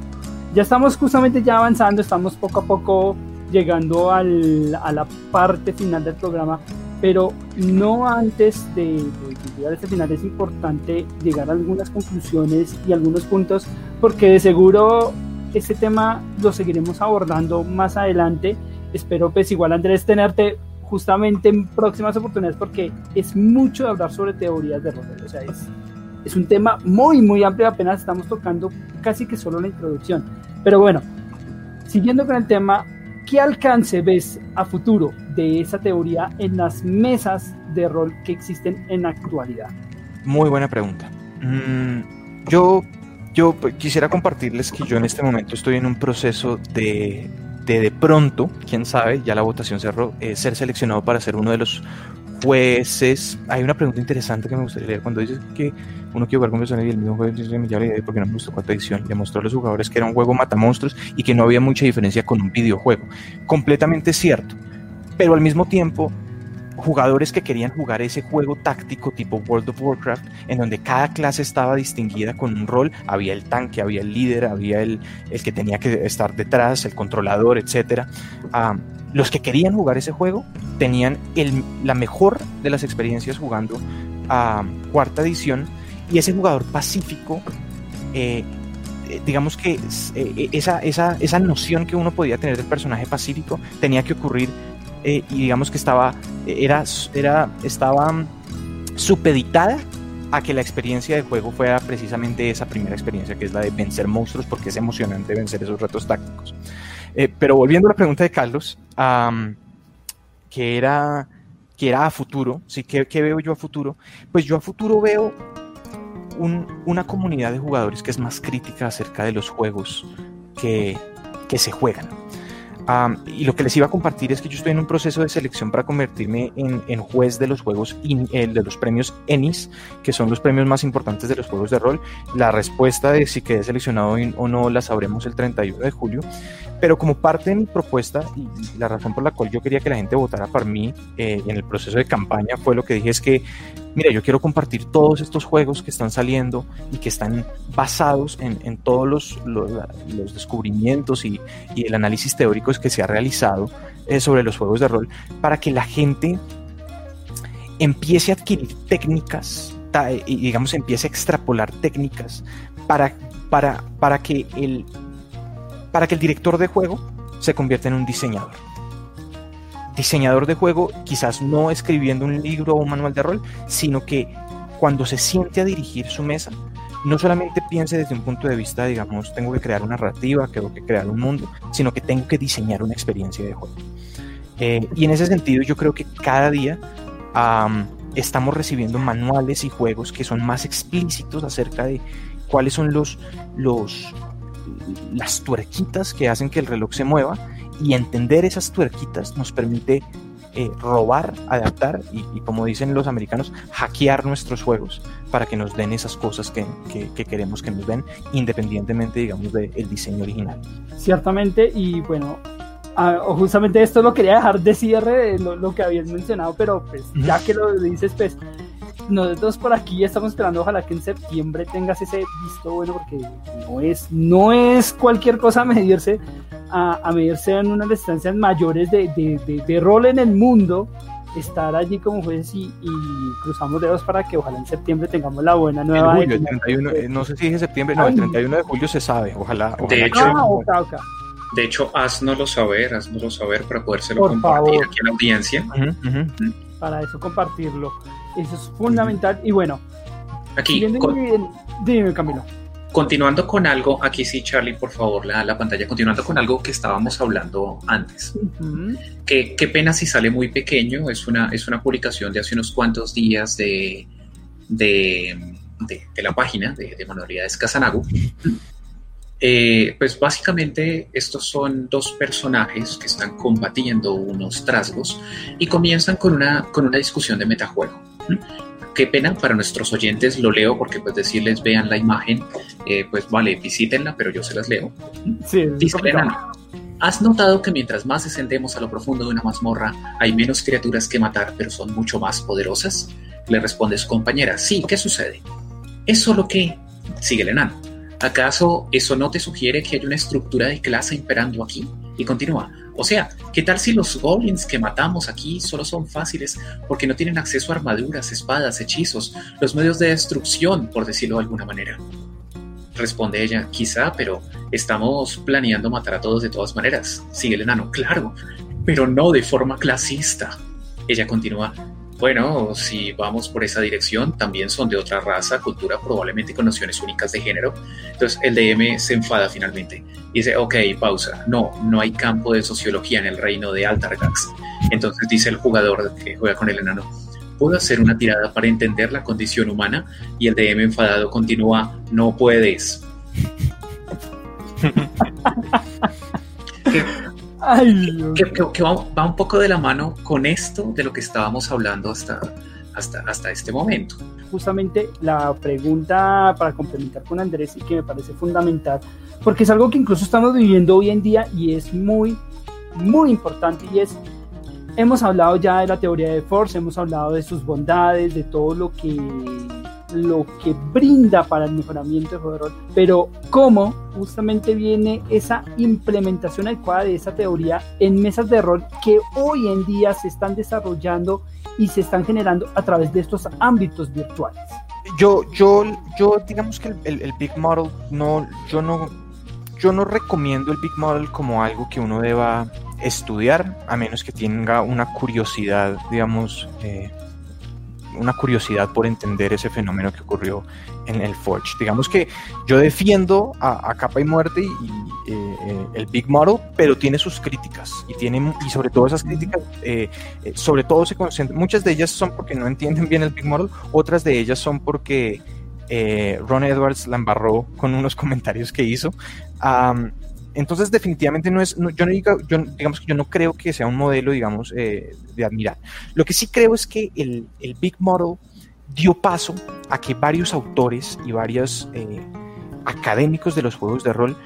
ya estamos justamente ya avanzando, estamos poco a poco llegando al, a la parte final del programa, pero no antes de, de, llegar a este final es importante llegar a algunas conclusiones y algunos puntos, porque de seguro este tema lo seguiremos abordando más adelante. Espero pues igual Andrés tenerte justamente en próximas oportunidades porque es mucho de hablar sobre teorías de rol, o sea, es, es un tema muy, muy amplio, apenas estamos tocando casi que solo la introducción. Pero bueno, siguiendo con el tema, ¿qué alcance ves a futuro de esa teoría en las mesas de rol que existen en la actualidad? Muy buena pregunta. Mm, yo, yo quisiera compartirles que yo en este momento estoy en un proceso de de de pronto, quién sabe, ya la votación cerró, eh, ser seleccionado para ser uno de los jueces. Hay una pregunta interesante que me gustaría leer cuando dices que uno quiere jugar con personas y el mismo juego ya le porque no me gustó cuarta edición. Le mostró a los jugadores que era un juego mata monstruos y que no había mucha diferencia con un videojuego. Completamente cierto. Pero al mismo tiempo, jugadores que querían jugar ese juego táctico tipo World of Warcraft, en donde cada clase estaba distinguida con un rol, había el tanque, había el líder, había el, el que tenía que estar detrás, el controlador, etc. Uh, los que querían jugar ese juego tenían el, la mejor de las experiencias jugando a cuarta edición y ese jugador pacífico eh, digamos que eh, esa, esa, esa noción que uno podía tener del personaje pacífico tenía que ocurrir eh, y digamos que estaba, era, era, estaba supeditada a que la experiencia de juego fuera precisamente esa primera experiencia, que es la de vencer monstruos, porque es emocionante vencer esos retos tácticos. Eh, pero volviendo a la pregunta de Carlos, que, era, que era a futuro, ¿sí? ¿Qué, ¿Qué, veo yo a futuro? Pues yo a futuro veo un, una comunidad de jugadores que es más crítica acerca de los juegos que, que se juegan. Um, y lo que les iba a compartir es que yo estoy en un proceso de selección para convertirme en, juez de los juegos, in, eh, de los premios ENIS, que son los premios más importantes de los juegos de rol. La respuesta de si quedé seleccionado o no la sabremos el 31 de julio. Pero como parte de mi propuesta y la razón por la cual yo quería que la gente votara por mí eh, en el proceso de campaña fue lo que dije es que, mira, yo quiero compartir todos estos juegos que están saliendo y que están basados en, en todos los, los, descubrimientos y, y, el análisis teórico que se ha realizado eh, sobre los juegos de rol para que la gente empiece a adquirir técnicas y digamos empiece a extrapolar técnicas para, para, para que el para que el director de juego se convierta en un diseñador. Diseñador de juego, quizás no escribiendo un libro o un manual de rol, sino que cuando se siente a dirigir su mesa, no solamente piense desde un punto de vista, digamos, tengo que crear una narrativa, tengo que crear un mundo, sino que tengo que diseñar una experiencia de juego. Eh, y en ese sentido yo creo que cada día estamos recibiendo manuales y juegos que son más explícitos acerca de cuáles son los, los, las tuerquitas que hacen que el reloj se mueva y entender esas tuerquitas nos permite eh, robar, adaptar y, y, como dicen los americanos, hackear nuestros juegos para que nos den esas cosas que, que, que queremos que nos den independientemente, digamos, del de diseño original. Ciertamente, y bueno, uh, justamente esto lo quería dejar de cierre, lo, lo que habías mencionado, pero pues ya que lo dices, pues nosotros por aquí estamos esperando ojalá que en septiembre tengas ese visto bueno porque no es no es cualquier cosa medirse a, a medirse en unas distancias mayores de, de, de, de, rol en el mundo estar allí como jueces y, y, cruzamos dedos para que ojalá en septiembre tengamos la buena nueva julio, el 31, no sé si dije septiembre no Ay. el 31 de julio se sabe ojalá, ojalá. de hecho ah, okay, okay. De hecho, haznoslo saber, haznoslo saber para podérselo Por compartir favor. aquí en la audiencia. Uh -huh, uh -huh. Para eso compartirlo. Eso es fundamental. Y bueno, aquí. Con... Dime, Camilo. Continuando con algo, aquí sí, Charlie, por favor, la, la pantalla. Continuando con algo que estábamos hablando antes. Uh -huh. que, qué pena si sale muy pequeño. Es una, es una publicación de hace unos cuantos días de, de, de, de la página de, de Manualidades Casanago. Eh, pues básicamente estos son dos personajes que están combatiendo unos trasgos y comienzan con una, con una discusión de metajuego. Qué pena para nuestros oyentes, lo leo porque pues decirles vean la imagen, eh, pues vale, visítenla, pero yo se las leo. Sí, Dice ¿Has notado que mientras más descendemos a lo profundo de una mazmorra, hay menos criaturas que matar, pero son mucho más poderosas? Le responde su compañera, sí, ¿qué sucede? Es solo que, sigue el enano, ¿acaso eso no te sugiere que hay una estructura de clase imperando aquí? Y continúa, o sea, ¿qué tal si los goblins que matamos aquí solo son fáciles porque no tienen acceso a armaduras, espadas, hechizos, los medios de destrucción, por decirlo de alguna manera? Responde ella, quizá, pero estamos planeando matar a todos de todas maneras. Sigue el enano, claro, pero no de forma clasista. Ella continúa, bueno, si vamos por esa dirección, también son de otra raza, cultura, probablemente con nociones únicas de género. Entonces el DM se enfada finalmente. Y dice, ok, pausa. No, no hay campo de sociología en el reino de Altargax. Entonces dice el jugador que juega con el enano, ¿puedo hacer una tirada para entender la condición humana? Y el DM enfadado continúa, no puedes. que, va, un poco de la mano con esto de lo que estábamos hablando hasta, hasta, hasta este momento. Justamente la pregunta para complementar con Andrés y que me parece fundamental, porque es algo que incluso estamos viviendo hoy en día y es muy, muy importante y es hemos hablado ya de la teoría de Force, hemos hablado de sus bondades, de todo lo que lo que brinda para el mejoramiento de juego de rol, pero cómo justamente viene esa implementación adecuada de esa teoría en mesas de rol que hoy en día se están desarrollando y se están generando a través de estos ámbitos virtuales. Yo, yo, yo digamos que el, Big Model no, yo no, yo no recomiendo el Big Model como algo que uno deba estudiar, a menos que tenga una curiosidad, digamos, eh, una curiosidad por entender ese fenómeno que ocurrió en el Forge. Digamos que yo defiendo a, capa y muerte y, eh, eh, el Big Model, pero tiene sus críticas y tiene y sobre todo esas críticas, eh, sobre todo se concentran, muchas de ellas son porque no entienden bien el Big Model, otras de ellas son porque Ron Edwards la embarró con unos comentarios que hizo. Entonces, definitivamente no es, yo no digo, yo, digamos que yo no creo que sea un modelo, digamos, eh, de admirar. Lo que sí creo es que el, el, Big Model dio paso a que varios autores y varios eh, académicos de los juegos de rol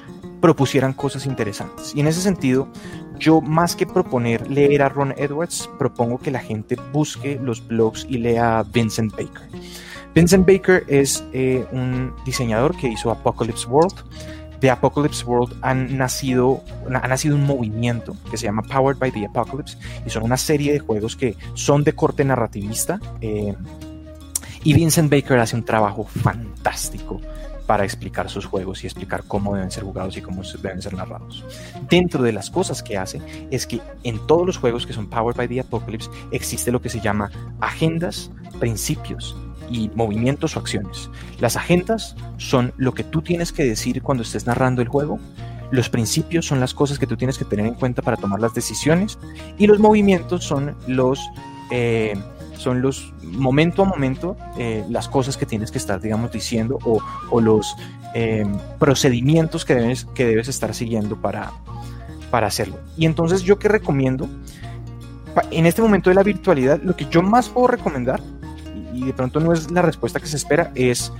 propusieran cosas interesantes. Y en ese sentido, yo más que proponer leer a Ron Edwards, propongo que la gente busque los blogs y lea a Vincent Baker. Vincent Baker es eh, un diseñador que hizo Apocalypse World de Apocalypse World han nacido, ha nacido un movimiento que se llama Powered by the Apocalypse y son una serie de juegos que son de corte narrativista. Eh, y Vincent Baker hace un trabajo fantástico para explicar sus juegos y explicar cómo deben ser jugados y cómo deben ser narrados. Dentro de las cosas que hace es que en todos los juegos que son Powered by the Apocalypse existe lo que se llama agendas, principios y movimientos o acciones. Las agendas son lo que tú tienes que decir cuando estés narrando el juego. Los principios son las cosas que tú tienes que tener en cuenta para tomar las decisiones. Y los movimientos son los, eh, son los momento a momento, eh, las cosas que tienes que estar, digamos, diciendo o, los eh, procedimientos que debes, que debes estar siguiendo para, para hacerlo. Y entonces yo que recomiendo, en este momento de la virtualidad, lo que yo más puedo recomendar y de pronto no es la respuesta que se espera, es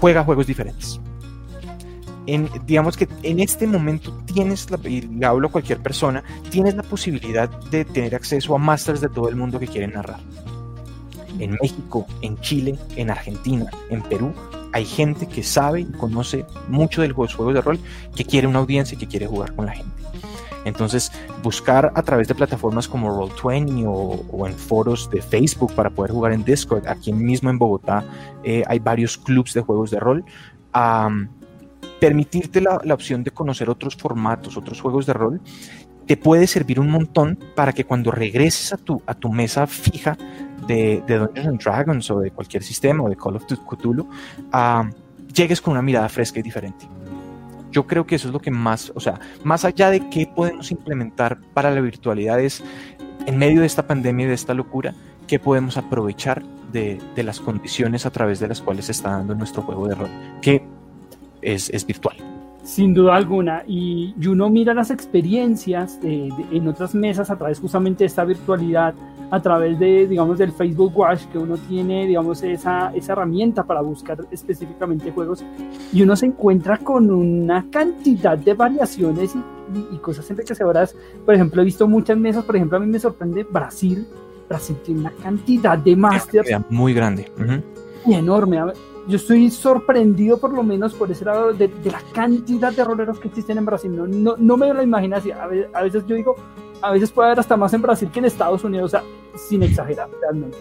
juega juegos diferentes. En, digamos que en este momento tienes, la, y hablo cualquier persona, tienes la posibilidad de tener acceso a masters de todo el mundo que quieren narrar. En México, en Chile, en Argentina, en Perú, hay gente que sabe y conoce mucho de los juegos de rol, que quiere una audiencia y que quiere jugar con la gente. Entonces, buscar a través de plataformas como Roll20 o, en foros de Facebook para poder jugar en Discord. Aquí mismo en Bogotá eh, hay varios clubs de juegos de rol. permitirte la, opción de conocer otros formatos, otros juegos de rol, te puede servir un montón para que cuando regreses a tu, a tu mesa fija de, Dungeons and Dragons o de cualquier sistema o de Call of Cthulhu, llegues con una mirada fresca y diferente yo creo que eso es lo que más, o sea, más allá de qué podemos implementar para la virtualidad es, en medio de esta pandemia y de esta locura, qué podemos aprovechar de, las condiciones a través de las cuales se está dando nuestro juego de rol, que es, virtual. Sin duda alguna. Y, uno mira las experiencias en otras mesas a través justamente de esta virtualidad, a través de, digamos, del Facebook Watch, que uno tiene, digamos, esa, esa herramienta para buscar específicamente juegos, y uno se encuentra con una cantidad de variaciones y, y, cosas enriquecedoras. Por ejemplo, he visto muchas mesas, por ejemplo, a mí me sorprende Brasil. Brasil tiene una cantidad de masters. Muy grande. Y enorme yo estoy sorprendido por lo menos por ese lado de, la cantidad de roleros que existen en Brasil. No, no, no me lo imagino así. A veces, a veces, yo digo, a veces puede haber hasta más en Brasil que en Estados Unidos, o sea, sin exagerar realmente.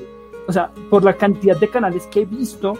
O sea, por la cantidad de canales que he visto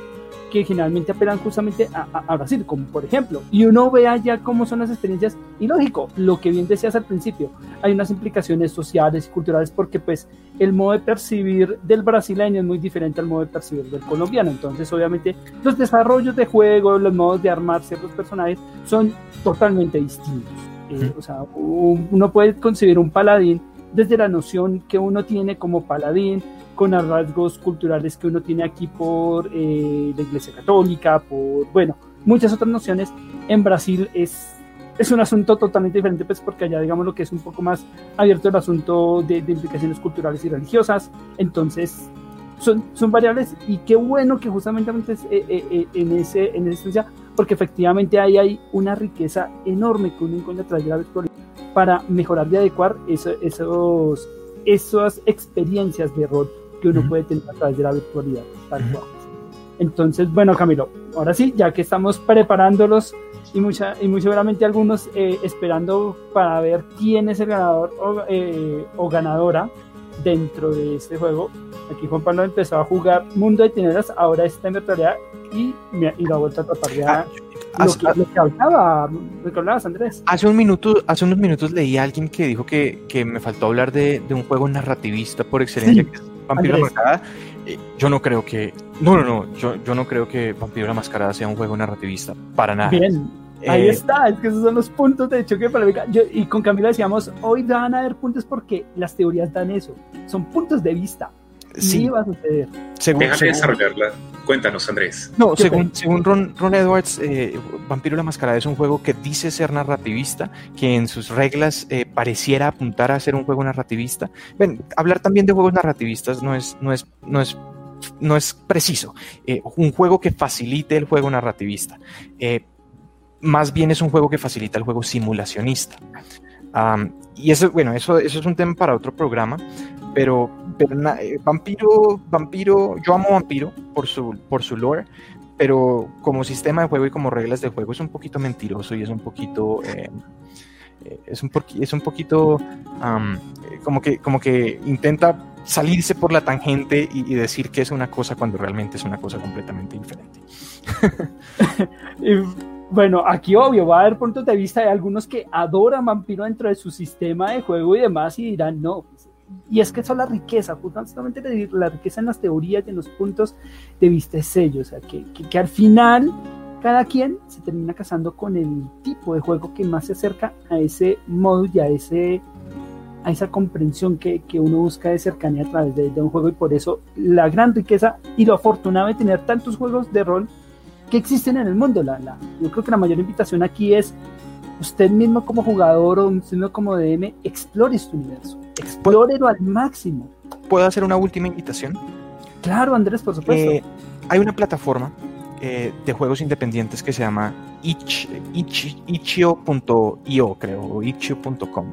que generalmente apelan justamente a, Brasil, como por ejemplo, y uno ve allá cómo son las experiencias, y lógico, lo que bien decías al principio, hay unas implicaciones sociales y culturales porque pues el modo de percibir del brasileño es muy diferente al modo de percibir del colombiano, entonces obviamente los desarrollos de juego, los modos de armar ciertos personajes son totalmente distintos. Eh, o sea, uno puede concebir un paladín desde la noción que uno tiene como paladín, con los rasgos culturales que uno tiene aquí por eh, la Iglesia Católica, por, bueno, muchas otras nociones. En Brasil es, es un asunto totalmente diferente, pues porque allá digamos lo que es un poco más abierto el asunto de, implicaciones culturales y religiosas. Entonces, son, son variables y qué bueno que justamente eh, eh, en, ese, en esa instancia, porque efectivamente ahí hay una riqueza enorme que uno encuentra a través de la virtualidad para mejorar y adecuar esos, esas experiencias de rol que uno puede tener a través de la virtualidad. Entonces, bueno, Camilo, ahora sí, ya que estamos preparándolos y, mucha, y muy seguramente algunos eh, esperando para ver quién es el ganador o, eh, o, ganadora dentro de este juego. Aquí Juan Pablo empezó a jugar Mundo de Tinieblas, ahora está en virtualidad y, y lo ha vuelto a tratar ya. Ah, lo, que, hablaba, lo que hablabas, Andrés. Hace, un minuto, hace unos minutos leí a alguien que dijo que, que me faltó hablar de, de, un juego narrativista por excelencia, que es Vampiro la Mascarada. Eh, yo no creo que. No, no, no. Yo, yo no creo que Vampiro la Mascarada sea un juego narrativista. Para nada. Bien. Ahí eh, está, es que esos son los puntos de choque para yo, Y con Camila decíamos, hoy van a haber puntos porque las teorías dan eso. Son puntos de vista. Sí, va a suceder. Déjame desarrollarla. Cuéntanos, Andrés. No, según, según Ron, Edwards, eh, Vampiro la Mascarada es un juego que dice ser narrativista, que en sus reglas eh, pareciera apuntar a ser un juego narrativista. Ven, hablar también de juegos narrativistas no es, no es, no es, no es preciso. Eh, un juego que facilite el juego narrativista. más bien es un juego que facilita el juego simulacionista. Y eso, bueno, eso, eso es un tema para otro programa, pero, eh, Vampiro, Vampiro, yo amo Vampiro por su, por su lore, pero como sistema de juego y como reglas de juego es un poquito mentiroso y es un poquito... Eh, eh, es, un es un poquito como, que, como que intenta salirse por la tangente y, decir que es una cosa cuando realmente es una cosa completamente diferente. bueno, aquí obvio va a haber puntos de vista de algunos que adoran Vampiro dentro de su sistema de juego y demás y dirán, no, y es que eso es la riqueza, justamente la riqueza en las teorías y en los puntos de vista es ello, o sea, que, que, al final cada quien se termina casando con el tipo de juego que más se acerca a ese modo y a, ese, a esa comprensión que, que uno busca de cercanía a través de, un juego y por eso la gran riqueza y lo afortunado de tener tantos juegos de rol que existen en el mundo. La, la, yo creo que la mayor invitación aquí es usted mismo como jugador o usted mismo como DM, explore este universo, explórelo al máximo. ¿Puedo hacer una última invitación? Claro, Andrés, por supuesto. Eh, hay una plataforma eh, de juegos independientes que se llama itch.io, creo, o itch.com.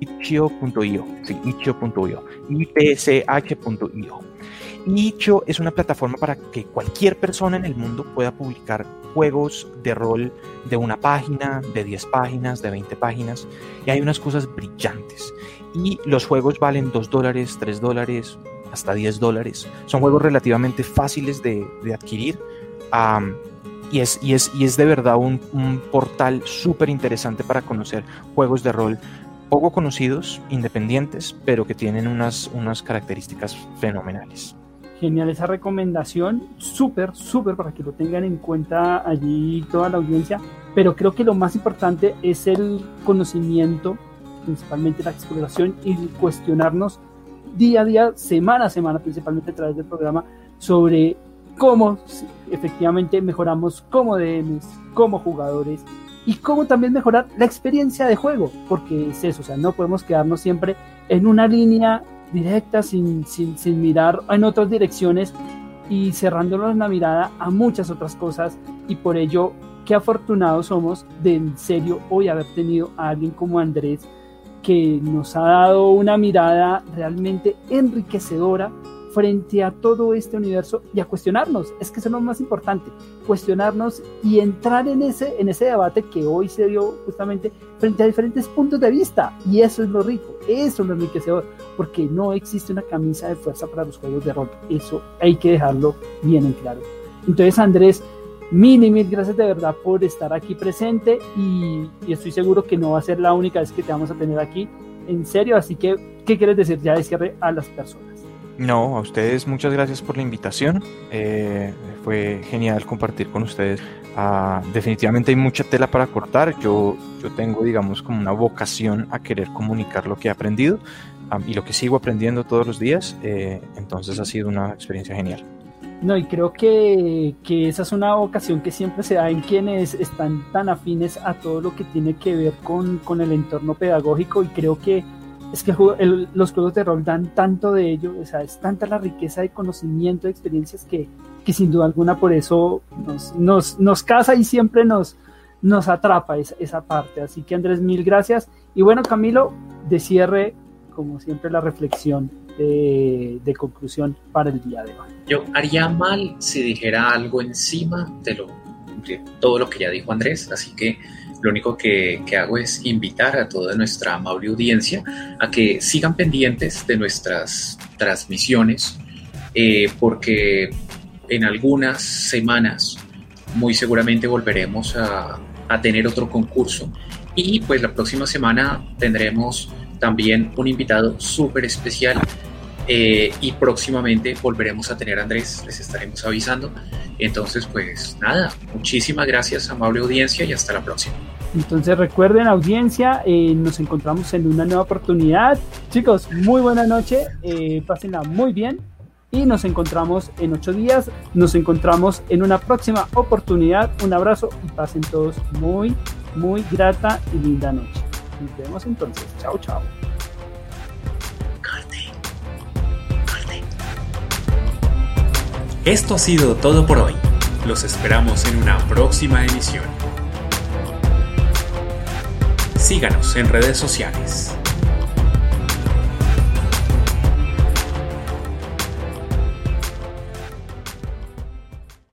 itch.io, sí, itch.io, ipsh.io. Itch.io es una plataforma para que cualquier persona en el mundo pueda publicar juegos de rol de una página, de 10 páginas, de 20 páginas, y hay unas cosas brillantes. Y los juegos valen 2 dólares, 3 dólares, hasta 10 dólares. Son juegos relativamente fáciles de, adquirir. y, es, de verdad un, portal súper interesante para conocer juegos de rol poco conocidos, independientes, pero que tienen unas características fenomenales. Genial esa recomendación, súper, súper para que lo tengan en cuenta allí toda la audiencia, pero creo que lo más importante es el conocimiento, principalmente la exploración y cuestionarnos día a día, semana a semana, principalmente a través del programa, sobre cómo efectivamente mejoramos como DMs, como jugadores y cómo también mejorar la experiencia de juego, porque es eso, o sea, no podemos quedarnos siempre en una línea directa sin, sin, sin mirar en otras direcciones y cerrándonos la mirada a muchas otras cosas y por ello qué afortunados somos de en serio hoy haber tenido a alguien como Andrés que nos ha dado una mirada realmente enriquecedora frente a todo este universo y a cuestionarnos. Es que eso es lo más importante, cuestionarnos y entrar en ese, en ese debate que hoy se dio justamente frente a diferentes puntos de vista. Y eso es lo rico, eso es lo enriquecedor, porque no existe una camisa de fuerza para los juegos de rol. Eso hay que dejarlo bien en claro. Entonces, Andrés, mil y mil gracias de verdad por estar aquí presente y, y estoy seguro que no va a ser la única vez que te vamos a tener aquí. En serio, así que, ¿qué quieres decir ya de cierre a las personas? No, a ustedes muchas gracias por la invitación. Eh, fue genial compartir con ustedes. Ah, definitivamente hay mucha tela para cortar. Yo, yo tengo, digamos, como una vocación a querer comunicar lo que he aprendido y lo que sigo aprendiendo todos los días. Eh, entonces ha sido una experiencia genial. No, y creo que, que, esa es una vocación que siempre se da en quienes están tan afines a todo lo que tiene que ver con, con el entorno pedagógico y creo que es que los juegos de rol dan tanto de ello, o sea, es tanta la riqueza de conocimiento, de experiencias que, que sin duda alguna por eso nos, nos, nos casa y siempre nos, nos atrapa esa, esa, parte. Así que Andrés, mil gracias. Y bueno, Camilo, de cierre, como siempre, la reflexión de, de conclusión para el día de hoy. Yo haría mal si dijera algo encima de, lo, de todo lo que ya dijo Andrés, así que lo único que, que, hago es invitar a toda nuestra amable audiencia a que sigan pendientes de nuestras transmisiones, eh, porque en algunas semanas muy seguramente volveremos a, tener otro concurso y pues la próxima semana tendremos también un invitado súper especial eh, y próximamente volveremos a tener a Andrés, les estaremos avisando. Entonces, pues nada, muchísimas gracias, amable audiencia, y hasta la próxima. Entonces recuerden audiencia, eh, nos encontramos en una nueva oportunidad. Chicos, muy buena noche, eh, pásenla muy bien y nos encontramos en ocho días. Nos encontramos en una próxima oportunidad. Un abrazo y pasen todos muy, muy grata y linda noche. Nos vemos entonces. Chao, chao. Esto ha sido todo por hoy. Los esperamos en una próxima emisión. Síganos en redes sociales.